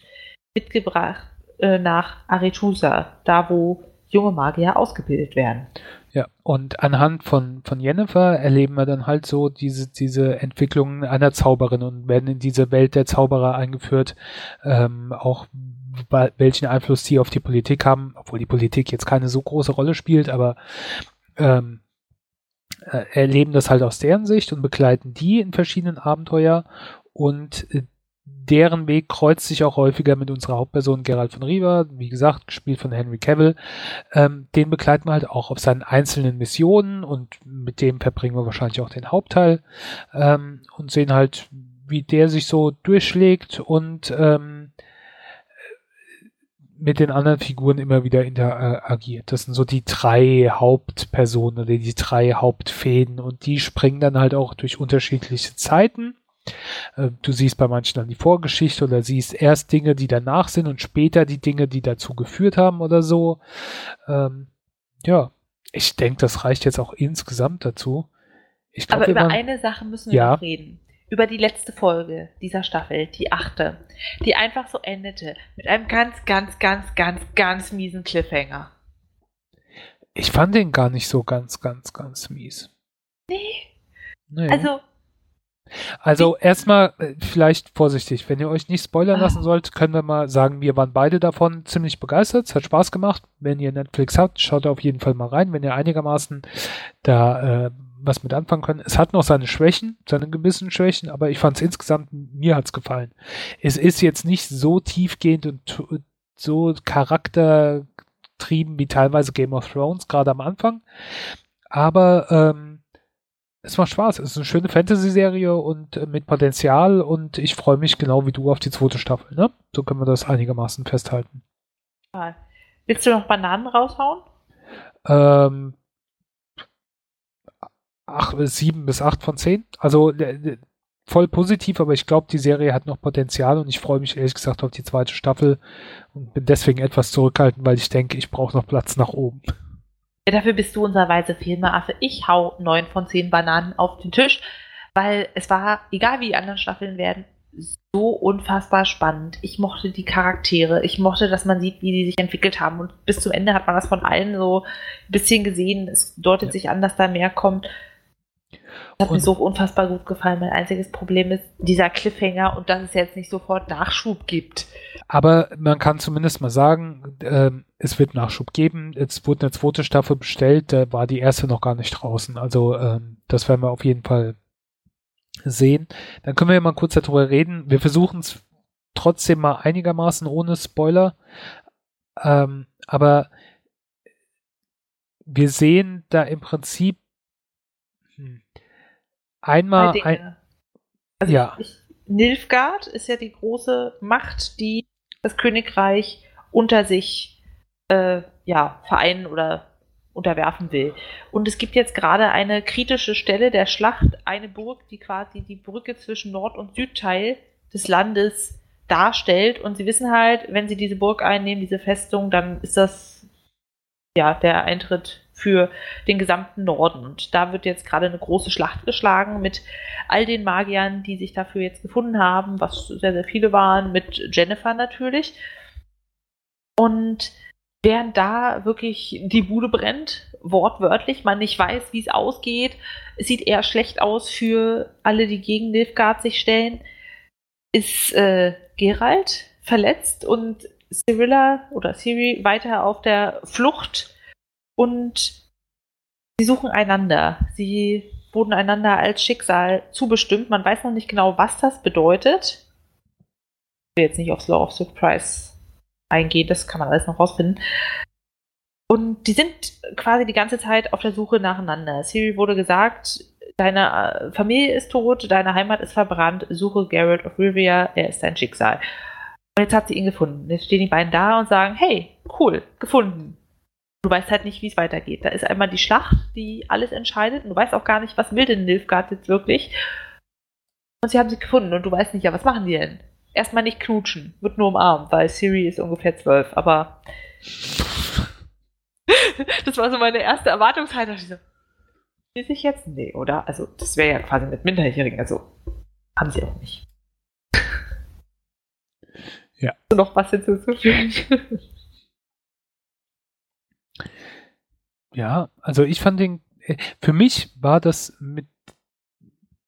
mitgebracht äh, nach Aretusa, da wo junge Magier ausgebildet werden. Ja, und anhand von, von Jennifer erleben wir dann halt so diese, diese Entwicklung einer Zauberin und werden in diese Welt der Zauberer eingeführt, ähm, auch welchen Einfluss sie auf die Politik haben, obwohl die Politik jetzt keine so große Rolle spielt, aber ähm, äh, erleben das halt aus deren Sicht und begleiten die in verschiedenen Abenteuer und äh, deren Weg kreuzt sich auch häufiger mit unserer Hauptperson Gerald von Riva, wie gesagt, gespielt von Henry Cavill. Ähm, den begleiten wir halt auch auf seinen einzelnen Missionen und mit dem verbringen wir wahrscheinlich auch den Hauptteil ähm, und sehen halt, wie der sich so durchschlägt und ähm, mit den anderen Figuren immer wieder interagiert. Das sind so die drei Hauptpersonen oder die drei Hauptfäden und die springen dann halt auch durch unterschiedliche Zeiten äh, du siehst bei manchen dann die Vorgeschichte oder siehst erst Dinge, die danach sind und später die Dinge, die dazu geführt haben oder so. Ähm, ja, ich denke, das reicht jetzt auch insgesamt dazu. Glaub, Aber über waren, eine Sache müssen wir ja. noch reden. Über die letzte Folge dieser Staffel, die achte, die einfach so endete mit einem ganz, ganz, ganz, ganz, ganz miesen Cliffhanger. Ich fand den gar nicht so ganz, ganz, ganz mies. Nee. nee. Also, also erstmal äh, vielleicht vorsichtig, wenn ihr euch nicht spoilern ah. lassen sollt, können wir mal sagen, wir waren beide davon ziemlich begeistert, es hat Spaß gemacht. Wenn ihr Netflix habt, schaut auf jeden Fall mal rein, wenn ihr einigermaßen da äh, was mit anfangen könnt. Es hat noch seine Schwächen, seine gewissen Schwächen, aber ich fand es insgesamt, mir hat's gefallen. Es ist jetzt nicht so tiefgehend und so charaktertrieben wie teilweise Game of Thrones, gerade am Anfang. Aber ähm, es macht Spaß. Es ist eine schöne Fantasy-Serie und äh, mit Potenzial und ich freue mich genau wie du auf die zweite Staffel. Ne? So können wir das einigermaßen festhalten. Willst du noch Bananen raushauen? Ähm, ach, sieben bis acht von zehn. Also äh, voll positiv, aber ich glaube, die Serie hat noch Potenzial und ich freue mich ehrlich gesagt auf die zweite Staffel und bin deswegen etwas zurückhaltend, weil ich denke, ich brauche noch Platz nach oben. Ja, dafür bist du unser weise Filmeaffe. Ich hau neun von zehn Bananen auf den Tisch, weil es war, egal wie die anderen Staffeln werden, so unfassbar spannend. Ich mochte die Charaktere. Ich mochte, dass man sieht, wie die sich entwickelt haben. Und bis zum Ende hat man das von allen so ein bisschen gesehen. Es deutet ja. sich an, dass da mehr kommt. Hat mir so unfassbar gut gefallen. Mein einziges Problem ist dieser Cliffhanger und dass es jetzt nicht sofort Nachschub gibt. Aber man kann zumindest mal sagen, äh, es wird Nachschub geben. Jetzt wurde eine zweite Staffel bestellt, da war die erste noch gar nicht draußen. Also äh, das werden wir auf jeden Fall sehen. Dann können wir mal kurz darüber reden. Wir versuchen es trotzdem mal einigermaßen ohne Spoiler. Ähm, aber wir sehen da im Prinzip einmal ein, also ja. Ich, Nilfgaard ist ja die große Macht, die das Königreich unter sich äh, ja, vereinen oder unterwerfen will. Und es gibt jetzt gerade eine kritische Stelle der Schlacht, eine Burg, die quasi die Brücke zwischen Nord- und Südteil des Landes darstellt. Und sie wissen halt, wenn sie diese Burg einnehmen, diese Festung, dann ist das ja der Eintritt für den gesamten Norden. Und da wird jetzt gerade eine große Schlacht geschlagen mit all den Magiern, die sich dafür jetzt gefunden haben, was sehr, sehr viele waren, mit Jennifer natürlich. Und während da wirklich die Bude brennt, wortwörtlich, man nicht weiß, wie es ausgeht, es sieht eher schlecht aus für alle, die gegen Nilfgaard sich stellen, ist äh, Geralt verletzt und Cyrilla oder Siri weiter auf der Flucht und sie suchen einander. Sie wurden einander als Schicksal zubestimmt. Man weiß noch nicht genau, was das bedeutet. Ich will jetzt nicht aufs Law of Surprise eingehen, das kann man alles noch rausfinden. Und die sind quasi die ganze Zeit auf der Suche nacheinander. Siri wurde gesagt, deine äh, Familie ist tot, deine Heimat ist verbrannt, suche Geralt of Rivia, er ist dein Schicksal. Und jetzt hat sie ihn gefunden. Jetzt stehen die beiden da und sagen, hey, cool, gefunden. Du weißt halt nicht, wie es weitergeht. Da ist einmal die Schlacht, die alles entscheidet und du weißt auch gar nicht, was will denn Nilfgaard jetzt wirklich. Und sie haben sie gefunden und du weißt nicht, ja, was machen die denn? erstmal nicht knutschen, wird nur umarmt, weil Siri ist ungefähr zwölf, aber das war so meine erste Erwartungshaltung. Ich so, will ich jetzt? Nee, oder? Also, das wäre ja quasi mit Minderjährigen, also haben sie auch nicht. Ja. Noch was hinzuzufügen? ja, also ich fand den, äh, für mich war das mit,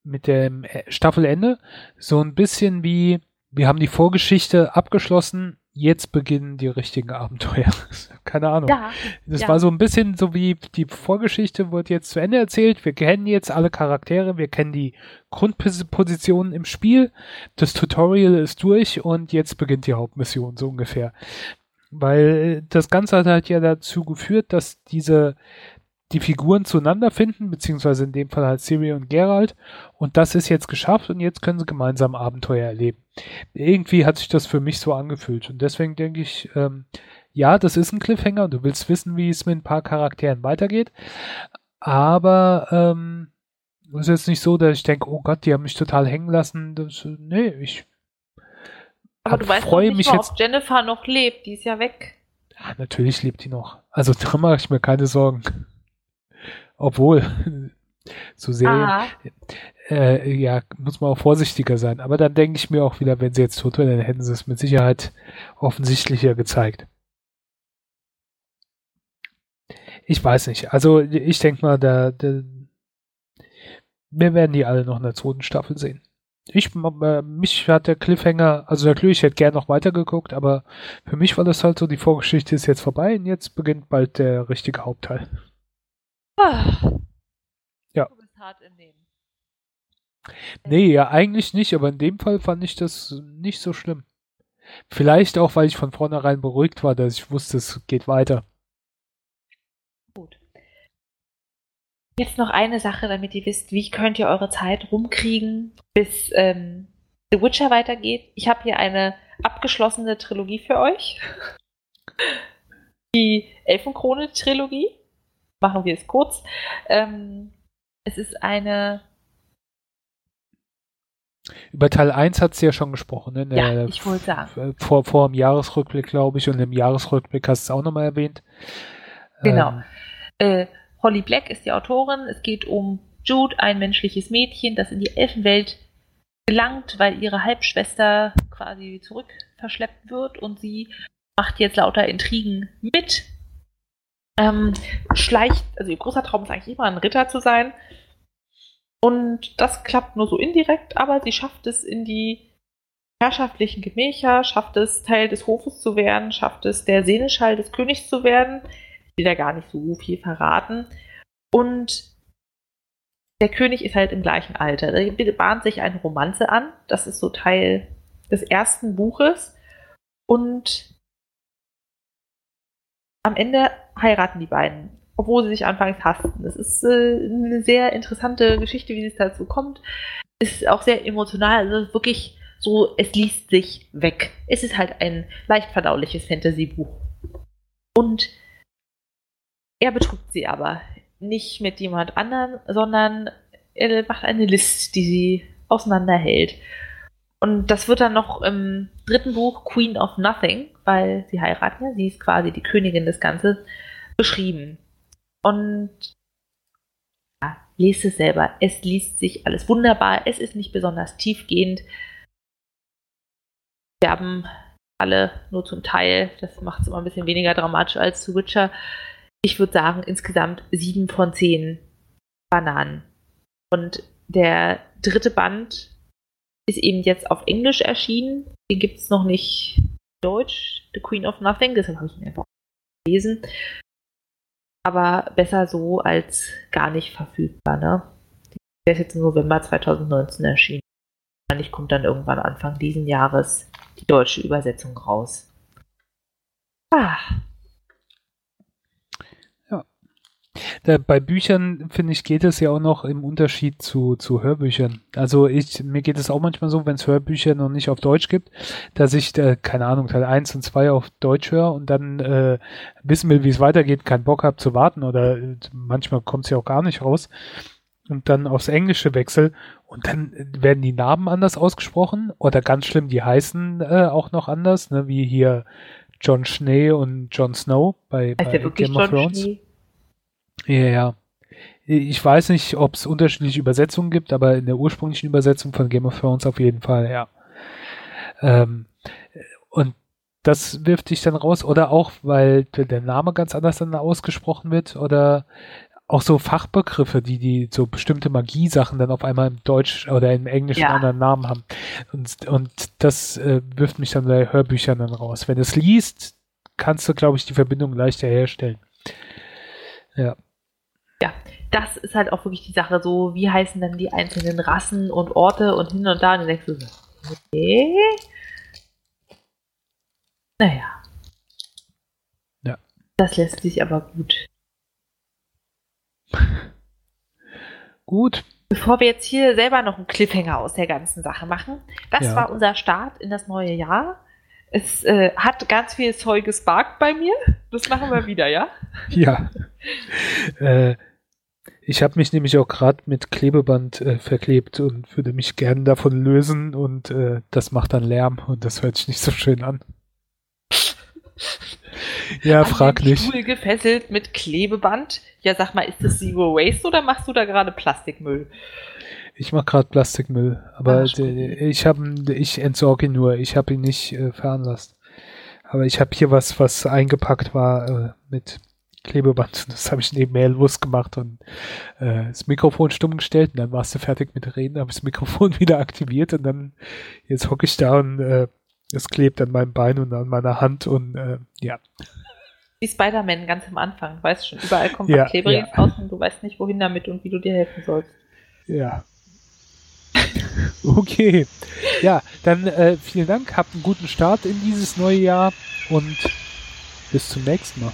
mit dem äh, Staffelende so ein bisschen wie, wir haben die Vorgeschichte abgeschlossen, jetzt beginnen die richtigen Abenteuer. Keine Ahnung. Ja, das ja. war so ein bisschen so wie die Vorgeschichte wird jetzt zu Ende erzählt. Wir kennen jetzt alle Charaktere, wir kennen die Grundpositionen im Spiel. Das Tutorial ist durch und jetzt beginnt die Hauptmission, so ungefähr. Weil das Ganze hat halt ja dazu geführt, dass diese die Figuren zueinander finden, beziehungsweise in dem Fall halt Siri und Geralt. Und das ist jetzt geschafft und jetzt können sie gemeinsam Abenteuer erleben. Irgendwie hat sich das für mich so angefühlt. Und deswegen denke ich, ähm, ja, das ist ein Cliffhanger und du willst wissen, wie es mit ein paar Charakteren weitergeht. Aber ähm, es ist jetzt nicht so, dass ich denke, oh Gott, die haben mich total hängen lassen. Das, nee, ich aber du weißt freue mich mal, jetzt, ob Jennifer noch lebt, die ist ja weg. Ja, natürlich lebt die noch. Also da mache ich mir keine Sorgen. Obwohl, so sehr, äh, ja, muss man auch vorsichtiger sein. Aber dann denke ich mir auch wieder, wenn sie jetzt tot wäre, dann hätten sie es mit Sicherheit offensichtlicher gezeigt. Ich weiß nicht. Also ich denke mal, da, da, wir werden die alle noch in der zweiten Staffel sehen. Ich, äh, mich hat der Cliffhanger, also natürlich, ich hätte gerne noch weitergeguckt, aber für mich war das halt so, die Vorgeschichte ist jetzt vorbei und jetzt beginnt bald der richtige Hauptteil. Ah. Ja. Du bist hart in dem. Nee, ja, eigentlich nicht, aber in dem Fall fand ich das nicht so schlimm. Vielleicht auch, weil ich von vornherein beruhigt war, dass ich wusste, es geht weiter. Gut. Jetzt noch eine Sache, damit ihr wisst, wie könnt ihr eure Zeit rumkriegen, bis ähm, The Witcher weitergeht. Ich habe hier eine abgeschlossene Trilogie für euch. Die Elfenkrone-Trilogie machen wir es kurz. Ähm, es ist eine. Über Teil 1 hat sie ja schon gesprochen, ne? Ja, ich wollte sagen. Vor, vor dem Jahresrückblick, glaube ich, und im Jahresrückblick hast du es auch nochmal erwähnt. Genau. Ähm, äh, Holly Black ist die Autorin. Es geht um Jude, ein menschliches Mädchen, das in die Elfenwelt gelangt, weil ihre Halbschwester quasi zurück verschleppt wird und sie macht jetzt lauter Intrigen mit. Ähm, schleicht, also ihr großer Traum ist eigentlich immer ein Ritter zu sein. Und das klappt nur so indirekt, aber sie schafft es in die herrschaftlichen Gemächer, schafft es Teil des Hofes zu werden, schafft es der Seneschall des Königs zu werden. Will da gar nicht so viel verraten. Und der König ist halt im gleichen Alter. Da bahnt sich eine Romanze an. Das ist so Teil des ersten Buches. Und am Ende heiraten die beiden, obwohl sie sich anfangs hassten. Das ist äh, eine sehr interessante Geschichte, wie es dazu kommt. Ist auch sehr emotional. Also wirklich so, es liest sich weg. Es ist halt ein leicht verdauliches Fantasy-Buch. Und er betrügt sie aber nicht mit jemand anderem, sondern er macht eine List, die sie auseinanderhält. Und das wird dann noch im dritten Buch Queen of Nothing, weil sie heiraten sie ist quasi die Königin des Ganzen, beschrieben. Und ja, lest es selber. Es liest sich alles wunderbar. Es ist nicht besonders tiefgehend. Wir haben alle nur zum Teil. Das macht es immer ein bisschen weniger dramatisch als zu Witcher. Ich würde sagen, insgesamt sieben von zehn Bananen. Und der dritte Band ist eben jetzt auf Englisch erschienen. Den gibt es noch nicht Deutsch, The Queen of Nothing, deshalb habe ich ihn einfach gelesen. Aber besser so als gar nicht verfügbar. Ne? Der ist jetzt im November 2019 erschienen. Wahrscheinlich kommt dann irgendwann Anfang diesen Jahres die deutsche Übersetzung raus. Ah, Da, bei Büchern, finde ich, geht es ja auch noch im Unterschied zu, zu Hörbüchern. Also ich, mir geht es auch manchmal so, wenn es Hörbücher noch nicht auf Deutsch gibt, dass ich, äh, keine Ahnung, Teil 1 und 2 auf Deutsch höre und dann äh, wissen will, wie es weitergeht, keinen Bock habe zu warten oder äh, manchmal kommt es ja auch gar nicht raus und dann aufs Englische wechsel und dann werden die Namen anders ausgesprochen oder ganz schlimm, die heißen äh, auch noch anders, ne, wie hier John Schnee und Jon Snow bei, bei Game of Thrones. Schnee? Ja, ja. Ich weiß nicht, ob es unterschiedliche Übersetzungen gibt, aber in der ursprünglichen Übersetzung von Game of Thrones auf jeden Fall, ja. Ähm, und das wirft dich dann raus, oder auch, weil der Name ganz anders dann ausgesprochen wird, oder auch so Fachbegriffe, die die so bestimmte Magiesachen dann auf einmal im Deutsch oder im Englischen ja. anderen Namen haben. Und, und das äh, wirft mich dann bei Hörbüchern dann raus. Wenn du es liest, kannst du, glaube ich, die Verbindung leichter herstellen. Ja ja, das ist halt auch wirklich die Sache, so wie heißen dann die einzelnen Rassen und Orte und hin und da und dann denkst du so, okay. Naja. Ja. Das lässt sich aber gut. gut. Bevor wir jetzt hier selber noch einen Cliffhanger aus der ganzen Sache machen, das ja. war unser Start in das neue Jahr. Es äh, hat ganz viel Zeug gesparkt bei mir. Das machen wir wieder, ja? Ja. äh, ich habe mich nämlich auch gerade mit Klebeband äh, verklebt und würde mich gern davon lösen und äh, das macht dann Lärm und das hört sich nicht so schön an. ja, an frag den nicht. Stuhl gefesselt mit Klebeband. Ja, sag mal, ist das Zero Waste oder machst du da gerade Plastikmüll? Ich mache gerade Plastikmüll, aber Ach, ich habe, ich entsorge ihn nur. Ich habe ihn nicht äh, veranlasst. Aber ich habe hier was, was eingepackt war äh, mit Klebeband. Das habe ich nebenher losgemacht und äh, das Mikrofon stumm gestellt und dann warst du fertig mit Reden, habe ich das Mikrofon wieder aktiviert und dann jetzt hocke ich da und äh, es klebt an meinem Bein und an meiner Hand und äh, ja. Wie Spider-Man ganz am Anfang, weißt schon, überall kommt ja, Klebriges ja. raus und du weißt nicht, wohin damit und wie du dir helfen sollst. Ja. okay. Ja, dann äh, vielen Dank, habt einen guten Start in dieses neue Jahr und bis zum nächsten Mal.